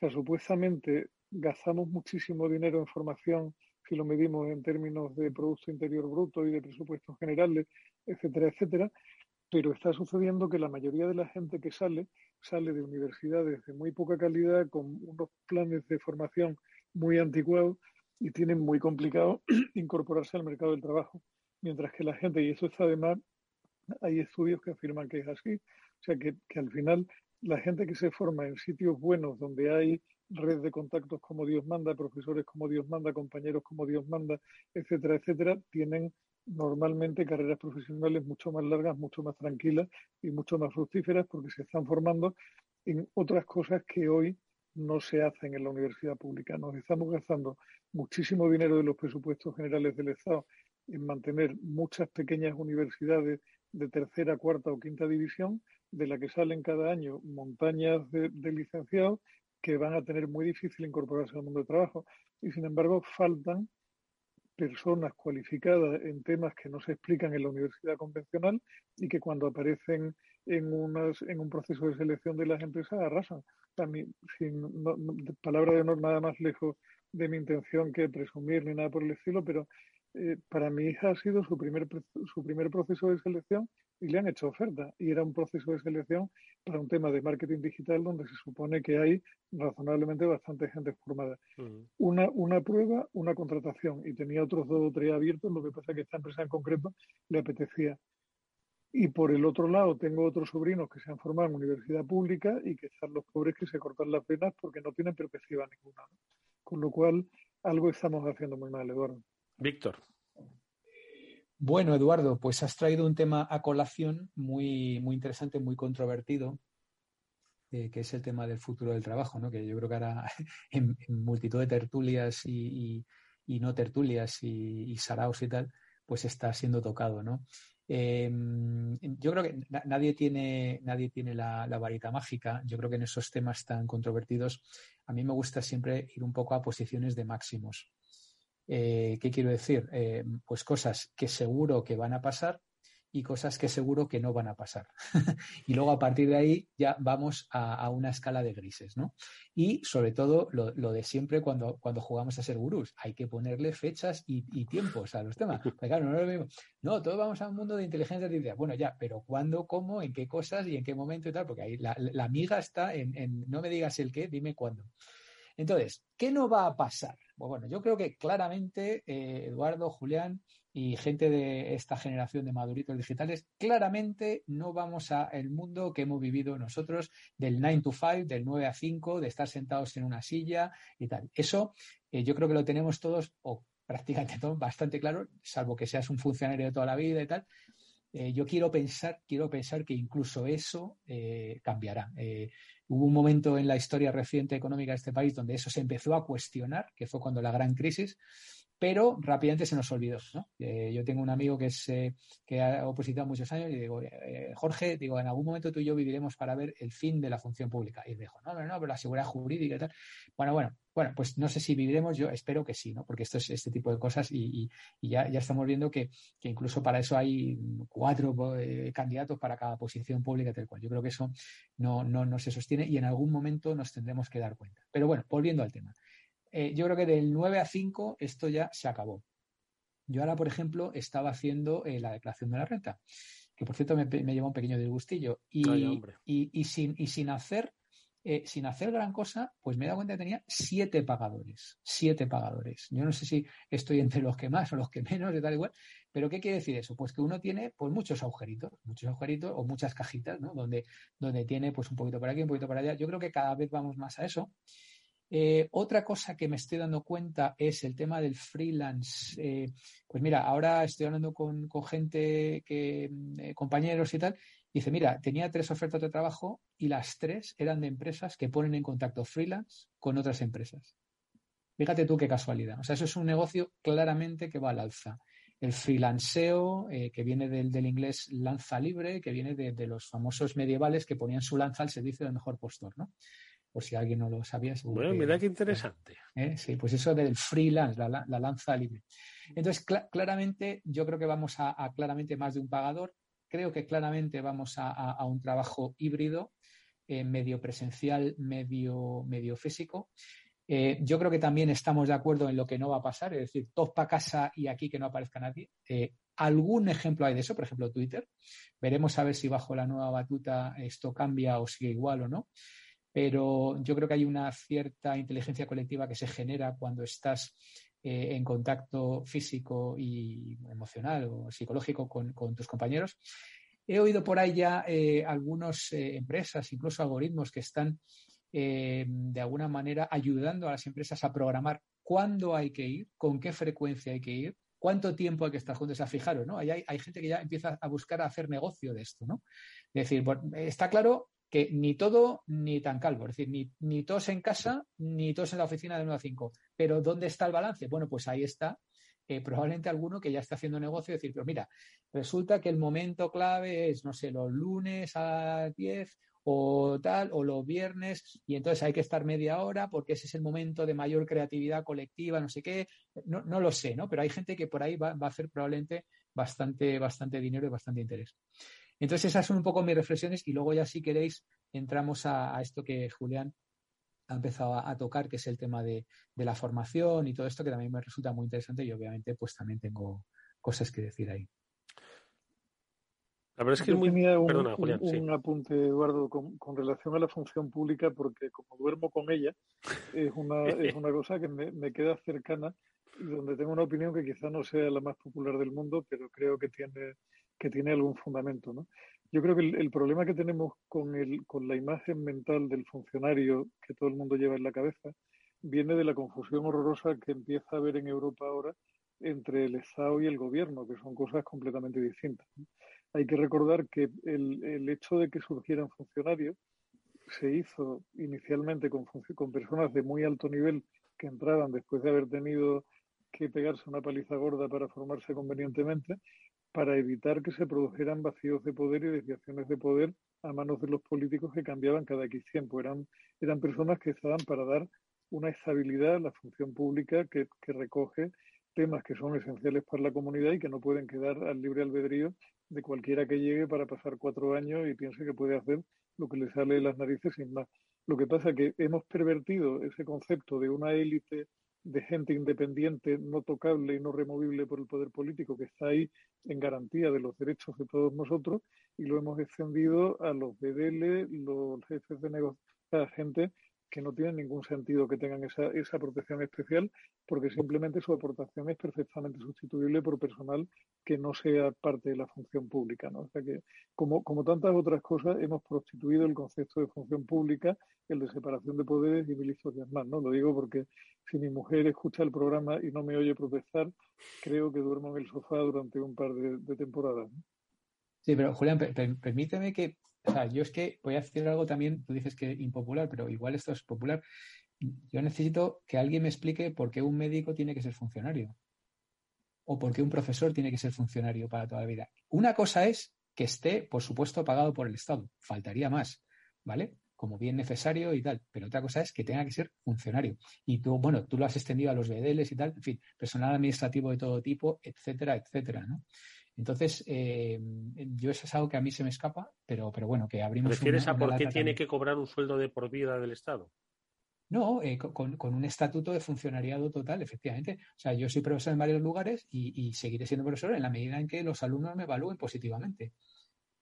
sea, supuestamente gastamos muchísimo dinero en formación, si lo medimos en términos de Producto Interior Bruto y de presupuestos generales, etcétera, etcétera, pero está sucediendo que la mayoría de la gente que sale sale de universidades de muy poca calidad, con unos planes de formación muy anticuados y tienen muy complicado [clears throat] incorporarse al mercado del trabajo. Mientras que la gente, y eso está además, hay estudios que afirman que es así, o sea que, que al final la gente que se forma en sitios buenos donde hay red de contactos como Dios manda, profesores como Dios manda, compañeros como Dios manda, etcétera, etcétera, tienen normalmente carreras profesionales mucho más largas, mucho más tranquilas y mucho más fructíferas porque se están formando en otras cosas que hoy no se hacen en la universidad pública. Nos estamos gastando muchísimo dinero de los presupuestos generales del Estado en mantener muchas pequeñas universidades de tercera, cuarta o quinta división, de la que salen cada año montañas de, de licenciados que van a tener muy difícil incorporarse al mundo del trabajo. Y sin embargo, faltan personas cualificadas en temas que no se explican en la universidad convencional y que cuando aparecen en, unas, en un proceso de selección de las empresas arrasan. También, sin palabra de honor, nada más lejos de mi intención que presumir ni nada por el estilo, pero eh, para mi hija ha sido su primer, su primer proceso de selección y le han hecho oferta. Y era un proceso de selección para un tema de marketing digital donde se supone que hay razonablemente bastante gente formada. una, una prueba, una contratación. Y tenía otros dos o tres abiertos, lo que pasa es que esta empresa en concreto le apetecía. Y por el otro lado, tengo otros sobrinos que se han formado en universidad pública y que están los pobres que se cortan las venas porque no tienen perspectiva ninguna. Con lo cual, algo estamos haciendo muy mal, Eduardo. Víctor. Bueno, Eduardo, pues has traído un tema a colación muy, muy interesante, muy controvertido, eh, que es el tema del futuro del trabajo, ¿no? Que yo creo que ahora [laughs] en, multitud de tertulias y, no tertulias y, saraos y tal, pues está siendo tocado, ¿no? Em, yo creo que nadie tiene, nadie tiene la, varita mágica. Yo creo que en esos temas tan controvertidos, a mí me gusta siempre ir un poco a posiciones de máximos. Eh, ¿Qué quiero decir? Eh, pues cosas que seguro que van a pasar y cosas que seguro que no van a pasar. [laughs] y luego a partir de ahí ya vamos a, una escala de grises, ¿no? Y sobre todo lo, de siempre cuando, cuando jugamos a ser gurús, hay que ponerle fechas y, tiempos a los temas. [laughs] claro, no es lo mismo. No, todos vamos a un mundo de inteligencia artificial. Bueno, ya, pero ¿cuándo, cómo, en qué cosas y en qué momento y tal? Porque ahí la, la amiga está en, en, no me digas el qué, dime cuándo. Entonces, ¿qué no va a pasar? Pues bueno, yo creo que claramente eh, Eduardo, Julián y gente de esta generación de maduritos digitales, claramente no vamos a el mundo que hemos vivido nosotros del 9 to 5, del 9 a 5, de estar sentados en una silla y tal. Eso eh, yo creo que lo tenemos todos, o prácticamente todos, bastante claro, salvo que seas un funcionario de toda la vida y tal. Eh, yo quiero pensar, quiero pensar que incluso eso cambiará. Hubo un momento en la historia reciente económica de este país donde eso se empezó a cuestionar, que fue cuando la gran crisis, pero rápidamente se nos olvidó. Eh, yo tengo un amigo que, es, eh, que ha opositado muchos años y digo, eh, Jorge, digo, en algún momento tú y yo viviremos para ver el fin de la función pública. Y dijo, no, no, no, pero la seguridad jurídica y tal. Bueno, bueno, bueno, pues no sé si viviremos, yo espero que sí, ¿no? Porque esto es este tipo de cosas y, ya, ya, estamos viendo que, incluso para eso hay cuatro candidatos para cada posición pública tal cual. Yo creo que eso no, no, no, se sostiene y en algún momento nos tendremos que dar cuenta. Pero bueno, volviendo al tema. Eh, yo creo que del 9 a 5 esto ya se acabó. Yo ahora, por ejemplo, estaba haciendo eh, la declaración de la renta, que por cierto me, me llevó un pequeño disgustillo. Y, y, sin, y sin hacer eh, sin hacer gran cosa, pues me he dado cuenta que tenía siete pagadores. Siete pagadores. Yo no sé si estoy entre los que más o los que menos, de tal igual. Pero ¿qué quiere decir eso? Pues que uno tiene pues muchos agujeritos, muchos agujeritos o muchas cajitas, ¿no? Donde, donde tiene pues un poquito por aquí, un poquito por allá. Yo creo que cada vez vamos más a eso. Eh, otra cosa que me estoy dando cuenta es el tema del freelance. Eh, pues mira, ahora estoy hablando con, gente, que, compañeros y tal, Dice, mira, tenía tres ofertas de trabajo y las tres eran de empresas que ponen en contacto freelance con otras empresas. Fíjate tú qué casualidad. O sea, eso es un negocio claramente que va al alza. El freelanceo, eh, que viene del, inglés lanza libre, que viene de, los famosos medievales que ponían su lanza al servicio del mejor postor, ¿no? Por si alguien no lo sabía. Bueno, mira qué interesante. ¿eh? Sí, pues eso del freelance, la, lanza libre. Entonces, claramente, yo creo que vamos a, a claramente más de un pagador creo que claramente vamos a, un trabajo híbrido, eh, medio presencial, medio, medio físico. Eh, yo creo que también estamos de acuerdo en lo que no va a pasar, es decir, todos para casa y aquí que no aparezca nadie. Eh, algún ejemplo hay de eso, por ejemplo, Twitter. Veremos a ver si bajo la nueva batuta esto cambia o sigue igual o no. Pero yo creo que hay una cierta inteligencia colectiva que se genera cuando estás eh, en contacto físico y emocional o psicológico con, tus compañeros. He oído por ahí ya eh, algunas eh, empresas, incluso algoritmos, que están de alguna manera ayudando a las empresas a programar cuándo hay que ir, con qué frecuencia hay que ir, cuánto tiempo hay que estar juntos. A fijaros, ¿no? Hay, hay, gente que ya empieza a buscar a hacer negocio de esto, ¿no? Es decir, está claro que ni todo ni tan calvo, es decir, ni, ni todos en casa ni todos en la oficina de 9 a 5. Pero ¿dónde está el balance? Bueno, pues ahí está. Eh, probablemente alguno que ya está haciendo negocio decir, pero mira, resulta que el momento clave es, no sé, los lunes a 10 o tal, o los viernes, y entonces hay que estar media hora porque ese es el momento de mayor creatividad colectiva, no sé qué, no, no lo sé, ¿no? Pero hay gente que por ahí va, va, a hacer probablemente bastante, bastante dinero y bastante interés. Entonces esas son un poco mis reflexiones y luego ya si queréis entramos a, esto que Julián ha empezado a, tocar, que es el tema de, la formación y todo esto que también me resulta muy interesante y obviamente pues también tengo cosas que decir ahí. La verdad es que es muy... Tenía un, Perdona, Julián, un, apunte, Eduardo, con, relación a la función pública, porque como duermo con ella, es una, [laughs] es una cosa que me, me queda cercana y donde tengo una opinión que quizá no sea la más popular del mundo, pero creo que tiene que tiene algún fundamento. ¿no? Yo creo que el, problema que tenemos con, el, con la imagen mental del funcionario que todo el mundo lleva en la cabeza viene de la confusión horrorosa que empieza a haber en Europa ahora entre el Estado y el gobierno, que son cosas completamente distintas. Hay que recordar que el, el, hecho de que surgieran funcionarios se hizo inicialmente con, con personas de muy alto nivel que entraban después de haber tenido que pegarse una paliza gorda para formarse convenientemente para evitar que se produjeran vacíos de poder y desviaciones de poder a manos de los políticos que cambiaban cada X tiempo. Eran, eran personas que estaban para dar una estabilidad a la función pública que, que recoge temas que son esenciales para la comunidad y que no pueden quedar al libre albedrío de cualquiera que llegue para pasar cuatro años y piense que puede hacer lo que le sale de las narices sin más. Lo que pasa es que hemos pervertido ese concepto de una élite de gente independiente, no tocable y no removible por el poder político, que está ahí en garantía de los derechos de todos nosotros, y lo hemos extendido a los BDL, los jefes de negocio, a gente que no tiene ningún sentido que tengan esa, esa protección especial porque simplemente su aportación es perfectamente sustituible por personal que no sea parte de la función pública. ¿no? O sea que, como, como tantas otras cosas, hemos prostituido el concepto de función pública, el de separación de poderes y mil historias más. ¿no? Lo digo porque si mi mujer escucha el programa y no me oye protestar, creo que duermo en el sofá durante un par de, temporadas. Sí, pero Julián, permíteme que o sea, yo es que voy a decir algo también, tú dices que impopular, pero igual esto es popular. Yo necesito que alguien me explique por qué un médico tiene que ser funcionario o por qué un profesor tiene que ser funcionario para toda la vida. Una cosa es que esté, por supuesto, pagado por el Estado. Faltaría más, ¿vale? Como bien necesario y tal. Pero otra cosa es que tenga que ser funcionario. Y tú, bueno, tú lo has extendido a los BDLs y tal, en fin, personal administrativo de todo tipo, etcétera, etcétera, ¿no? Entonces, eh, yo eso es algo que a mí se me escapa, pero, pero bueno, que abrimos. ¿Refieres a por qué tiene que cobrar un sueldo de por vida del Estado? No, eh, con, un estatuto de funcionariado total, efectivamente. O sea, yo soy profesor en varios lugares y, seguiré siendo profesor en la medida en que los alumnos me evalúen positivamente.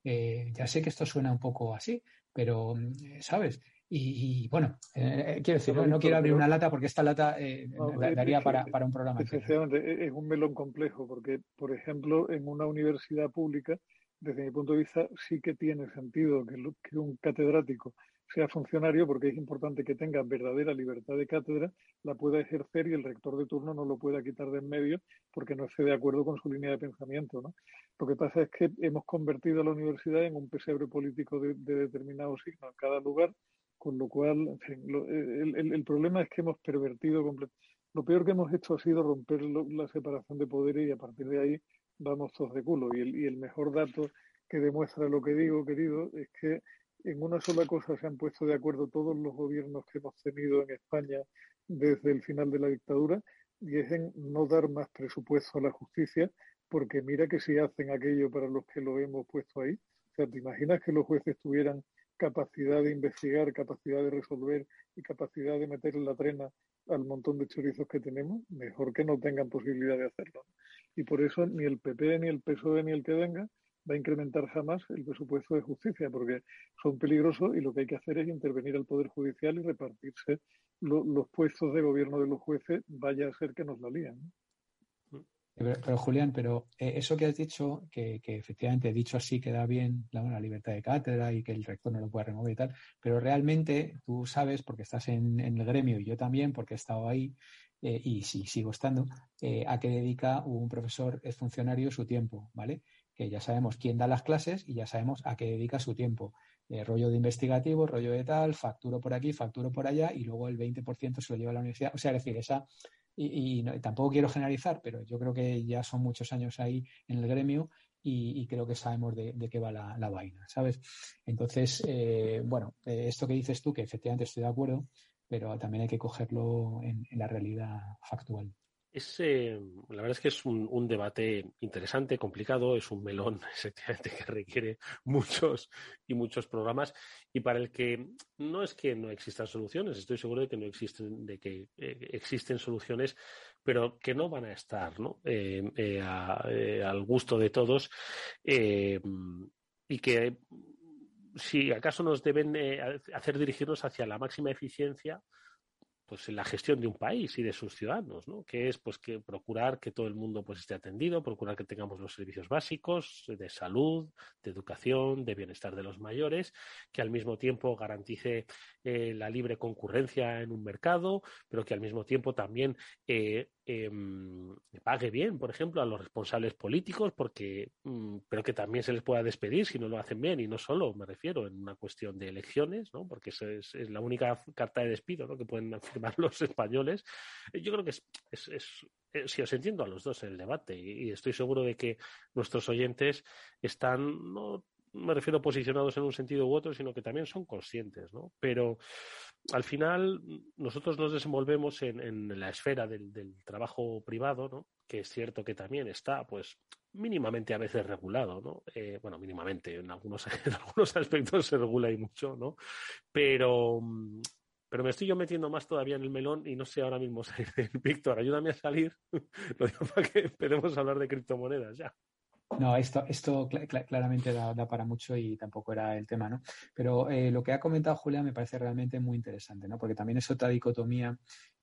Eh, ya sé que esto suena un poco así, pero, ¿sabes? Y, bueno, eh, eh, quiero decir, no, quiero abrir una lata porque esta lata eh, daría para, para, un programa. Efectivamente, e-, es un melón complejo porque, por ejemplo, en una universidad pública, desde mi punto de vista, sí que tiene sentido que, que un catedrático sea funcionario porque es importante que tenga verdadera libertad de cátedra, la pueda ejercer y el rector de turno no lo pueda quitar de en medio porque no esté de acuerdo con su línea de pensamiento. ¿no? Lo que pasa es que hemos convertido a la universidad en un pesebre político de, de determinado signo en cada lugar con lo cual, en fin, el, el, problema es que hemos pervertido completamente. Lo peor que hemos hecho ha sido romper la separación de poderes y a partir de ahí vamos todos de culo. Y el, y el mejor dato que demuestra lo que digo, querido, es que en una sola cosa se han puesto de acuerdo todos los gobiernos que hemos tenido en España desde el final de la dictadura y es en no dar más presupuesto a la justicia porque mira que si hacen aquello para los que lo hemos puesto ahí. O sea, ¿te imaginas que los jueces tuvieran capacidad de investigar, capacidad de resolver y capacidad de meter la trena al montón de chorizos que tenemos, mejor que no tengan posibilidad de hacerlo. Y por eso ni el PP, ni el PSOE, ni el que venga va a incrementar jamás el presupuesto de justicia, porque son peligrosos y lo que hay que hacer es intervenir al Poder Judicial y repartirse los puestos de gobierno de los jueces, vaya a ser que nos la lían. Pero, Julián, pero eh, eso que has dicho, que, que, efectivamente dicho así queda bien la, libertad de cátedra y que el rector no lo puede remover y tal, pero realmente tú sabes, porque estás en, el gremio y yo también, porque he estado ahí eh, y sí, sigo estando, eh, a qué dedica un profesor, es funcionario, su tiempo, ¿vale? Que ya sabemos quién da las clases y ya sabemos a qué dedica su tiempo. rollo de investigativo, rollo de tal, facturo por aquí, facturo por allá y luego el 20% se lo lleva a la universidad. O sea, es decir, esa y, tampoco quiero generalizar, pero yo creo que ya son muchos años ahí en el gremio y, creo que sabemos de, qué va la, vaina, ¿sabes? Entonces, eh, bueno, eh, esto que dices tú, que efectivamente estoy de acuerdo, pero también hay que cogerlo en la realidad factual. Es, eh, la verdad es que es un, debate interesante, complicado, es un melón [laughs] efectivamente que requiere muchos y muchos programas y para el que no es que no existan soluciones, estoy seguro de que no existen, de que eh, existen soluciones, pero que no van a estar ¿no? Eh, al gusto de todos y que si acaso nos deben hacer dirigirnos hacia la máxima eficiencia pues la gestión de un país y de sus ciudadanos, ¿no? Que es pues que procurar que todo el mundo pues esté atendido, procurar que tengamos los servicios básicos de salud, de educación, de bienestar de los mayores, que al mismo tiempo garantice eh, la libre concurrencia en un mercado, pero que al mismo tiempo también eh, em, pague bien, por ejemplo, a los responsables políticos, porque mm, pero que también se les pueda despedir si no lo hacen bien y no solo me refiero en una cuestión de elecciones, ¿no? Porque esa es, la única carta de despido que pueden [laughs] afirmar los españoles. Eh, yo creo que es, es, si os entiendo a los dos en el debate y, estoy seguro de que nuestros oyentes están no me refiero posicionados en un sentido u otro, sino que también son conscientes, ¿no? Pero al final nosotros nos desenvolvemos en, la esfera del, trabajo privado, ¿no? Que es cierto que también está, pues, mínimamente a veces regulado, ¿no? Eh, bueno, mínimamente, en algunos, [laughs] en aspectos se regula y mucho, ¿no? Pero, pero me estoy yo metiendo más todavía en el melón y no sé ahora mismo [laughs] salir. Víctor, ayúdame a salir. [laughs] Lo digo para que empecemos a hablar de criptomonedas ya. No, esto, esto claramente da, para mucho y tampoco era el tema, ¿no? Pero eh, lo que ha comentado Julia me parece realmente muy interesante, ¿no? Porque también es otra dicotomía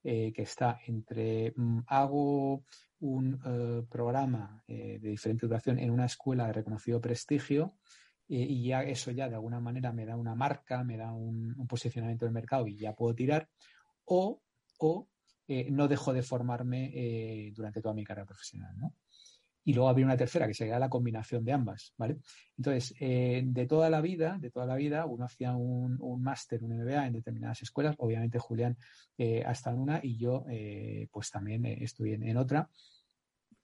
eh, que está entre mm, hago un eh, programa de diferente duración en una escuela de reconocido prestigio y ya eso ya de alguna manera me da una marca, me da un, un posicionamiento del mercado y ya puedo tirar, o, o no dejo de formarme durante toda mi carrera profesional, ¿no? Y luego habría una tercera que sería la combinación de ambas, ¿vale? Entonces, eh, de toda la vida, de toda la vida, uno hacía un, máster, un MBA en determinadas escuelas, obviamente Julián eh, ha estado en una y yo eh, pues también estoy en, otra.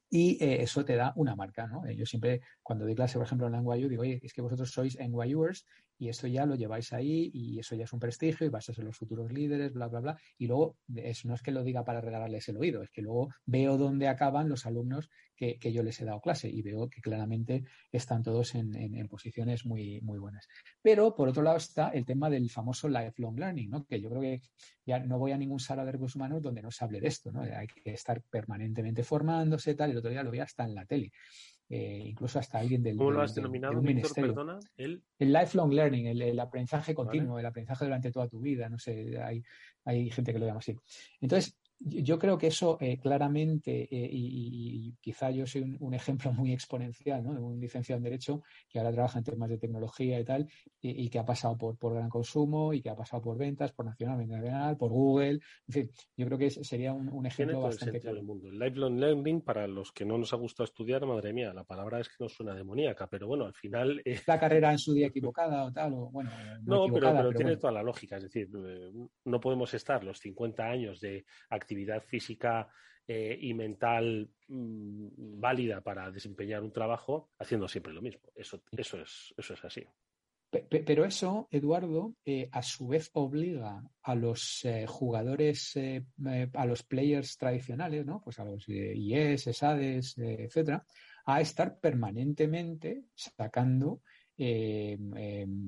Y eso te da una marca, ¿no? yo siempre, cuando doy clase, por ejemplo, en NYU, digo, oye, es que vosotros sois NYUers y eso ya lo lleváis ahí y eso ya es un prestigio y vas a ser los futuros líderes, bla, bla, bla. Y luego, eso no es que lo diga para regalarles el oído, es que luego veo dónde acaban los alumnos que, yo les he dado clase y veo que claramente están todos en, posiciones muy, muy buenas. Pero, por otro lado, está el tema del famoso lifelong learning, ¿no? que yo creo que ya no voy a ningún sala de recursos humanos donde no se hable de esto, ¿no? Hay que estar permanentemente formándose, tal, el otro día lo vi hasta en la tele. Eh, incluso hasta alguien del. ¿Cómo lo has denominado, Víctor? Perdona. El... el lifelong learning, el, aprendizaje continuo, el aprendizaje durante toda tu vida, no sé, hay, hay gente que lo llama así. Entonces, yo creo que eso eh, claramente, eh, y, quizá yo soy un, ejemplo muy exponencial, ¿no? De un licenciado en Derecho que ahora trabaja en temas de tecnología y tal, y, que ha pasado por, por, gran consumo y que ha pasado por ventas, por nacional, internacional, por Google. En fin, yo creo que sería un, ejemplo bastante claro. El mundo. El lifelong learning, para los que no nos ha gustado estudiar, madre mía, la palabra es que no suena demoníaca, pero bueno, al final. Eh... [laughs] La carrera en su día equivocada o tal, o bueno. No, pero, tiene toda la lógica, es decir, eh, no podemos estar los 50 años de actividad actividad física eh, y mental mm, válida para desempeñar un trabajo haciendo siempre lo mismo. Eso, eso, es, eso es así. Pero eso, Eduardo, eh, a su vez obliga a los eh, jugadores, a los players tradicionales, ¿no? Pues a los IES, ESADES, etcétera, a estar permanentemente sacando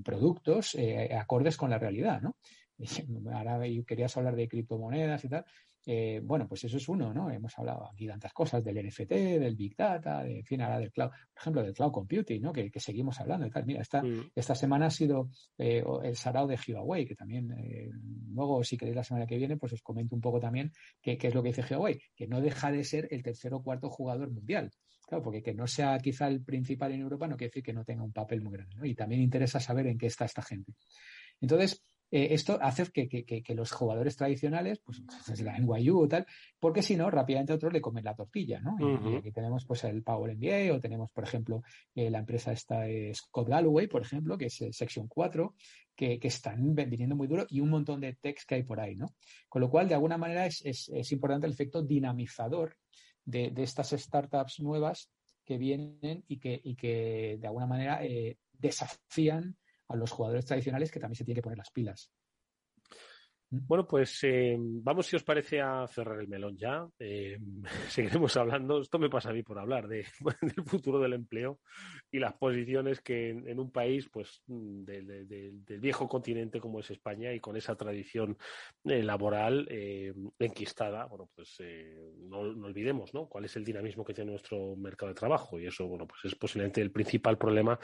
productos acordes con la realidad, ¿no? [laughs] Ahora querías hablar de criptomonedas y tal. Eh, bueno, pues eso es uno, ¿no? Hemos hablado aquí tantas cosas del NFT, del Big Data, de, en fin, ahora del cloud, por ejemplo, del cloud computing, ¿no? Que, seguimos hablando y tal. Mira, esta, mm. esta semana ha sido eh, el sarao de Huawei, que también, eh, luego, si queréis la semana que viene, pues os comento un poco también qué, es lo que dice Huawei, que no deja de ser el tercer o cuarto jugador mundial. Claro, porque que no sea quizá el principal en Europa no quiere decir que no tenga un papel muy grande, ¿no? Y también interesa saber en qué está esta gente. Entonces, eh, esto hace que, los jugadores tradicionales, pues desde la NYU o tal, porque si no, rápidamente otros le comen la tortilla, ¿no? y aquí tenemos pues el Power MBA o tenemos, por ejemplo, eh, la empresa esta Scott Galloway, por ejemplo, que es eh, Section 4, que, están viniendo muy duro y un montón de techs que hay por ahí, ¿no? Con lo cual, de alguna manera, es, importante el efecto dinamizador de, estas startups nuevas que vienen y que, y que de alguna manera desafían a los jugadores tradicionales que también se tienen que poner las pilas. Bueno, pues eh, vamos, si os parece, a cerrar el melón ya. Eh, [laughs] seguiremos hablando. Esto me pasa a mí por hablar de, [laughs] del futuro del empleo y las posiciones que en, un país, pues, del viejo continente como es España y con esa tradición eh, laboral enquistada, bueno, pues no, no, olvidemos, ¿no? Cuál es el dinamismo que tiene nuestro mercado de trabajo y eso, bueno, pues es posiblemente el principal problema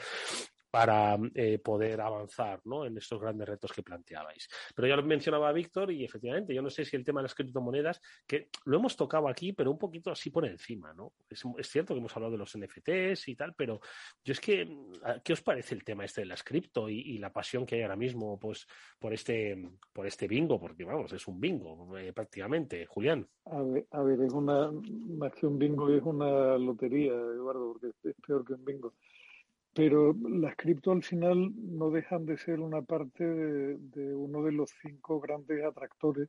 para eh, poder avanzar ¿no? en estos grandes retos que planteabais. Pero ya lo mencionaba Víctor y efectivamente, yo no sé si el tema de las criptomonedas, que lo hemos tocado aquí, pero un poquito así por encima. ¿no? Es, cierto que hemos hablado de los NFTs y tal, pero yo es que, ¿qué os parece el tema este de las cripto y, la pasión que hay ahora mismo pues, por, este, por este bingo? Porque vamos, es un bingo eh, prácticamente. Julián. A ver, es una, más que un bingo, es una lotería, Eduardo, porque es peor que un bingo. Pero las cripto al final no dejan de ser una parte de, uno de los cinco grandes atractores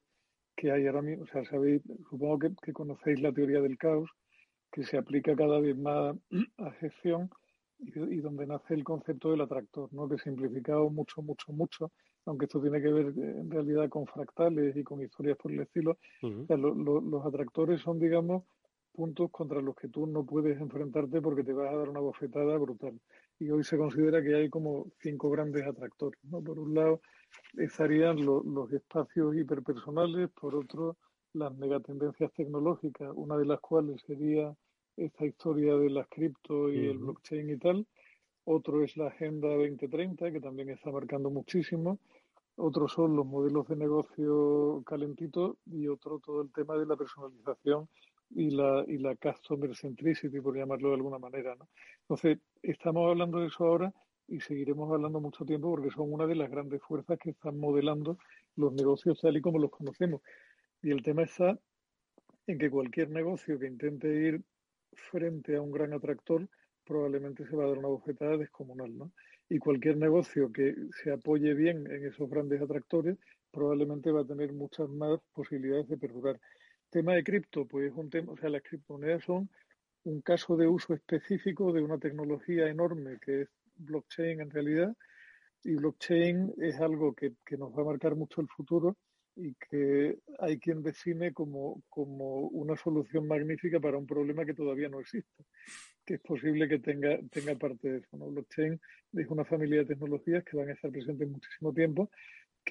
que hay ahora mismo. O sea, sabéis, supongo que, conocéis la teoría del caos, que se aplica cada vez más [clears throat] a gestión y, donde nace el concepto del atractor, ¿no? que simplificado mucho, mucho, mucho, aunque esto tiene que ver eh, en realidad con fractales y con historias por el estilo. los atractores son, digamos, puntos contra los que tú no puedes enfrentarte porque te vas a dar una bofetada brutal. Y hoy se considera que hay como cinco grandes atractores. ¿no? Por un lado estarían los espacios hiperpersonales, por otro las megatendencias tecnológicas, una de las cuales sería esta historia de las cripto y el blockchain y tal. Otro es la Agenda 2030, que también está marcando muchísimo. Otros son los modelos de negocio calentitos y otro todo el tema de la personalización y la, y la customer centricity, por llamarlo de alguna manera. ¿no? Entonces, estamos hablando de eso ahora y seguiremos hablando mucho tiempo porque son una de las grandes fuerzas que están modelando los negocios tal y como los conocemos. Y el tema está en que cualquier negocio que intente ir frente a un gran atractor probablemente se va a dar una bofetada descomunal, ¿no? Y cualquier negocio que se apoye bien en esos grandes atractores probablemente va a tener muchas más posibilidades de perdurar. Tema de cripto, pues un tema, o sea, las criptomonedas son un caso de uso específico de una tecnología enorme que es blockchain en realidad. Y blockchain es algo que, nos va a marcar mucho el futuro y que hay quien define como, como una solución magnífica para un problema que todavía no existe, que es posible que tenga, tenga parte de eso. ¿no? Blockchain es una familia de tecnologías que van a estar presentes muchísimo tiempo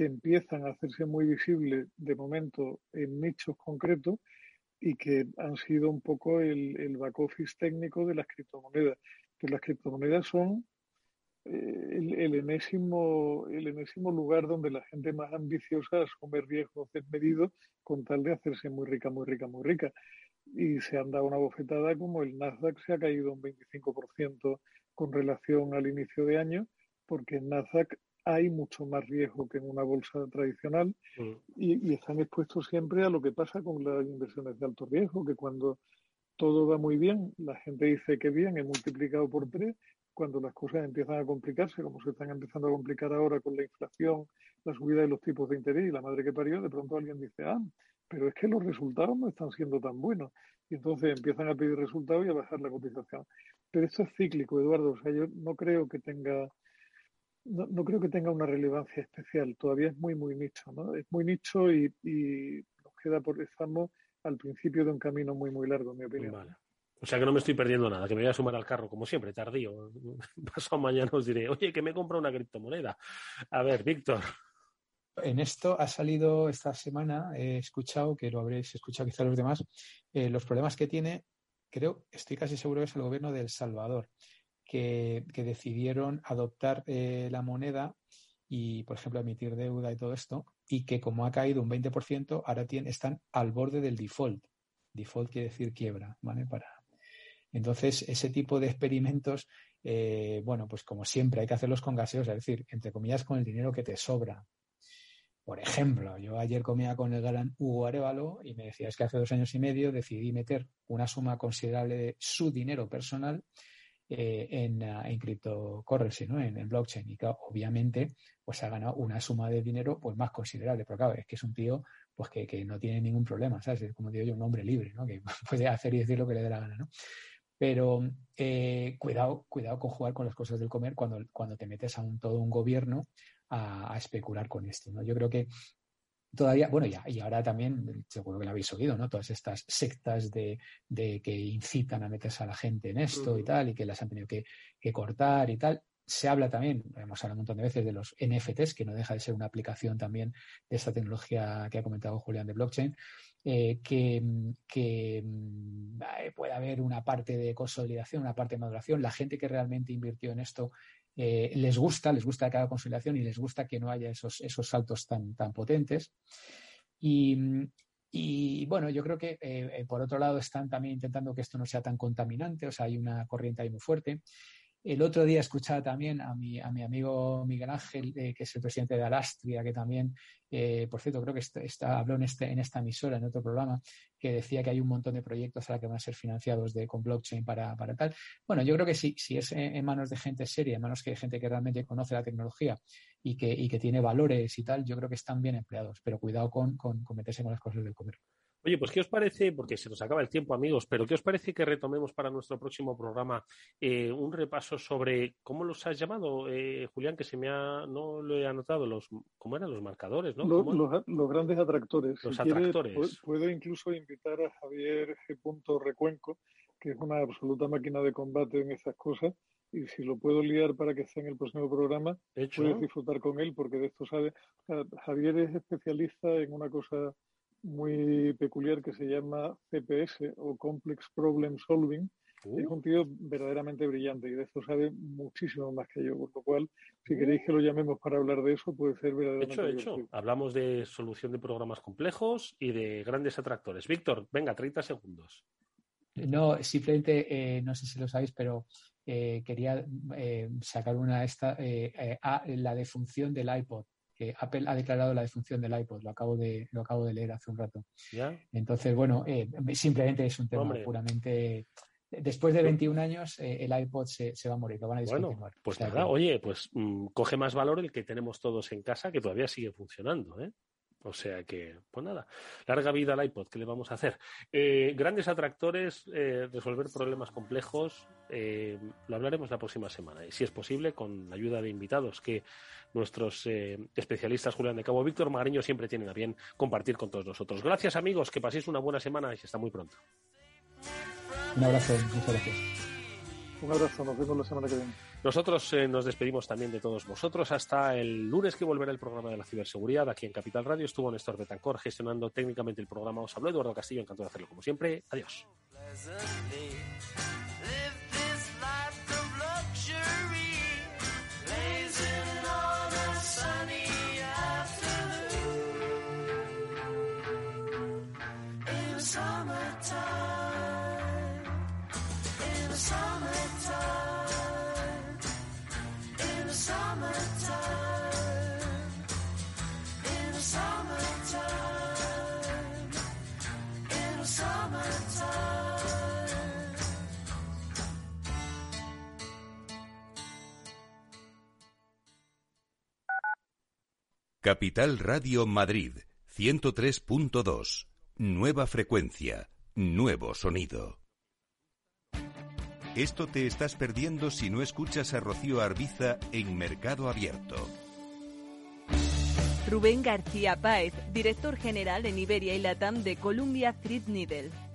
que empiezan a hacerse muy visibles de momento en nichos concretos y que han sido un poco el, el back office técnico de las criptomonedas. Que las criptomonedas son eh, el, enésimo, el enésimo lugar donde la gente más ambiciosa asume riesgos desmedidos con tal de hacerse muy rica, muy rica, muy rica. Y se han dado una bofetada como el Nasdaq se ha caído un 25% con relación al inicio de año, porque el Nasdaq hay mucho más riesgo que en una bolsa tradicional mm. y, están expuestos siempre a lo que pasa con las inversiones de alto riesgo, que cuando todo va muy bien, la gente dice que bien, he multiplicado por tres, cuando las cosas empiezan a complicarse, como se están empezando a complicar ahora con la inflación, la subida de los tipos de interés y la madre que parió, de pronto alguien dice, ah, pero es que los resultados no están siendo tan buenos. Y entonces empiezan a pedir resultados y a bajar la cotización. Pero esto es cíclico, Eduardo. O sea, yo no creo que tenga no, no, creo que tenga una relevancia especial. Todavía es muy, muy nicho, ¿no? Es muy nicho y, y nos queda por, estamos al principio de un camino muy, muy largo, en mi opinión. Vale. O sea que no me estoy perdiendo nada, que me voy a sumar al carro, como siempre, tardío. [laughs] Pasado mañana os diré, oye, que me compro una criptomoneda. A ver, Víctor. En esto ha salido esta semana, he escuchado, que lo habréis escuchado quizá los demás, eh, los problemas que tiene, creo, estoy casi seguro que es el gobierno de El Salvador, que, decidieron adoptar eh, la moneda y, por ejemplo, emitir deuda y todo esto, y que como ha caído un 20%, ahora están al borde del default. Default quiere decir quiebra, ¿vale? Para... Entonces, ese tipo de experimentos eh, bueno, pues como siempre hay que hacerlos con gaseos, es decir, entre comillas, con el dinero que te sobra. Por ejemplo, yo ayer comía con el galán Hugo Arevalo y me decía, es que hace dos años y medio decidí meter una suma considerable de su dinero personal eh, en, uh, en cryptocurrency, ¿no? En, blockchain. Y claro, obviamente, pues ha ganado una suma de dinero pues más considerable. Pero claro, es que es un tío pues que, que no tiene ningún problema, ¿sabes? Es como digo yo, un hombre libre, ¿no? Que [laughs] puede hacer y decir lo que le dé la gana, ¿no? Pero eh, cuidado, cuidado con jugar con las cosas del comer cuando, cuando te metes a un, todo un gobierno a, especular con esto. ¿no? Yo creo que todavía, bueno, ya, y ahora también, seguro que lo habéis oído, ¿no? Todas estas sectas de, de que incitan a meterse a la gente en esto y tal, y que las han tenido que, que cortar y tal. Se habla también, hemos hablado un montón de veces, de los NFTs, que no deja de ser una aplicación también de esta tecnología que ha comentado Julián de blockchain. Eh, que, mm, eh, pueda haber una parte de consolidación, una parte de maduración. La gente que realmente invirtió en esto eh, les gusta, les gusta cada consolidación y les gusta que no haya esos, esos saltos tan, tan potentes. Y, bueno, yo creo que por otro lado están también intentando que esto no sea tan contaminante, o sea, hay una corriente ahí muy fuerte. El otro día escuchaba también a mi, a mi amigo Miguel Ángel, eh, que es el presidente de Alastria, que también, eh, por cierto, creo que está, habló en, este, en esta emisora, en otro programa, que decía que hay un montón de proyectos ahora que van a ser financiados de, con blockchain para, para tal. Bueno, yo creo que sí, si es en manos de gente seria, en manos de gente que realmente conoce la tecnología y que, y que tiene valores y tal, yo creo que están bien empleados, pero cuidado con, con, con meterse con las cosas del comercio. Oye, pues ¿qué os parece? Porque se nos acaba el tiempo, amigos, pero ¿qué os parece que retomemos para nuestro próximo programa eh, un repaso sobre cómo los has llamado, eh, Julián, que se me ha, no lo he anotado, los, ¿cómo eran los marcadores? ¿no? Los, grandes atractores. Los atractores. puedo incluso invitar a Javier G. Recuenco, que es una absoluta máquina de combate en esas cosas, y si lo puedo liar para que esté en el próximo programa, puedes disfrutar con él, porque de esto sabe. Javier es especialista en una cosa muy peculiar que se llama CPS o Complex Problem Solving. Es uh. un tío verdaderamente brillante y de eso sabe muchísimo más que yo, por lo cual, si queréis que lo llamemos para hablar de eso, puede ser verdaderamente. Hecho, hecho. Hablamos de solución de programas complejos y de grandes atractores. Víctor, venga, 30 segundos. No, simplemente, eh, no sé si lo sabéis, pero eh, quería eh, sacar una esta, a la defunción del iPod. Apple ha declarado la defunción del iPod, lo acabo de, lo acabo de leer hace un rato. Entonces, bueno, eh, simplemente es un tema puramente después de 21 años eh, el iPod se, va a morir, lo van a discontinuar. pues nada, oye, pues mm, coge más valor el que tenemos todos en casa, que todavía sigue funcionando, ¿eh? O sea que, pues nada, larga vida al iPod, ¿qué le vamos a hacer? Eh, grandes atractores, eh, resolver problemas complejos, eh, lo hablaremos la próxima semana. Y si es posible, con ayuda de invitados que nuestros especialistas Julián de Cabo, Víctor Magariño siempre tienen a bien compartir con todos nosotros. Gracias amigos, que paséis una buena semana y hasta muy pronto. Un abrazo, muchas gracias. Un abrazo, nos vemos la semana que viene. Nosotros eh, nos despedimos también de todos vosotros hasta el lunes que volverá el programa de la ciberseguridad aquí en Capital Radio. Estuvo Néstor Betancor gestionando técnicamente el programa. Os habló Eduardo Castillo, encantado de hacerlo como siempre. Adiós. Capital Radio Madrid 103.2. Nueva frecuencia, nuevo sonido. Esto te estás perdiendo si no escuchas a Rocío Arbiza en Mercado Abierto. Rubén García Páez, director general en Iberia y Latam de Columbia Threadneedle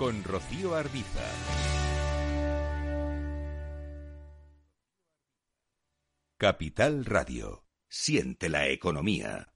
con Rocío Arbiza. Capital Radio. Siente la economía.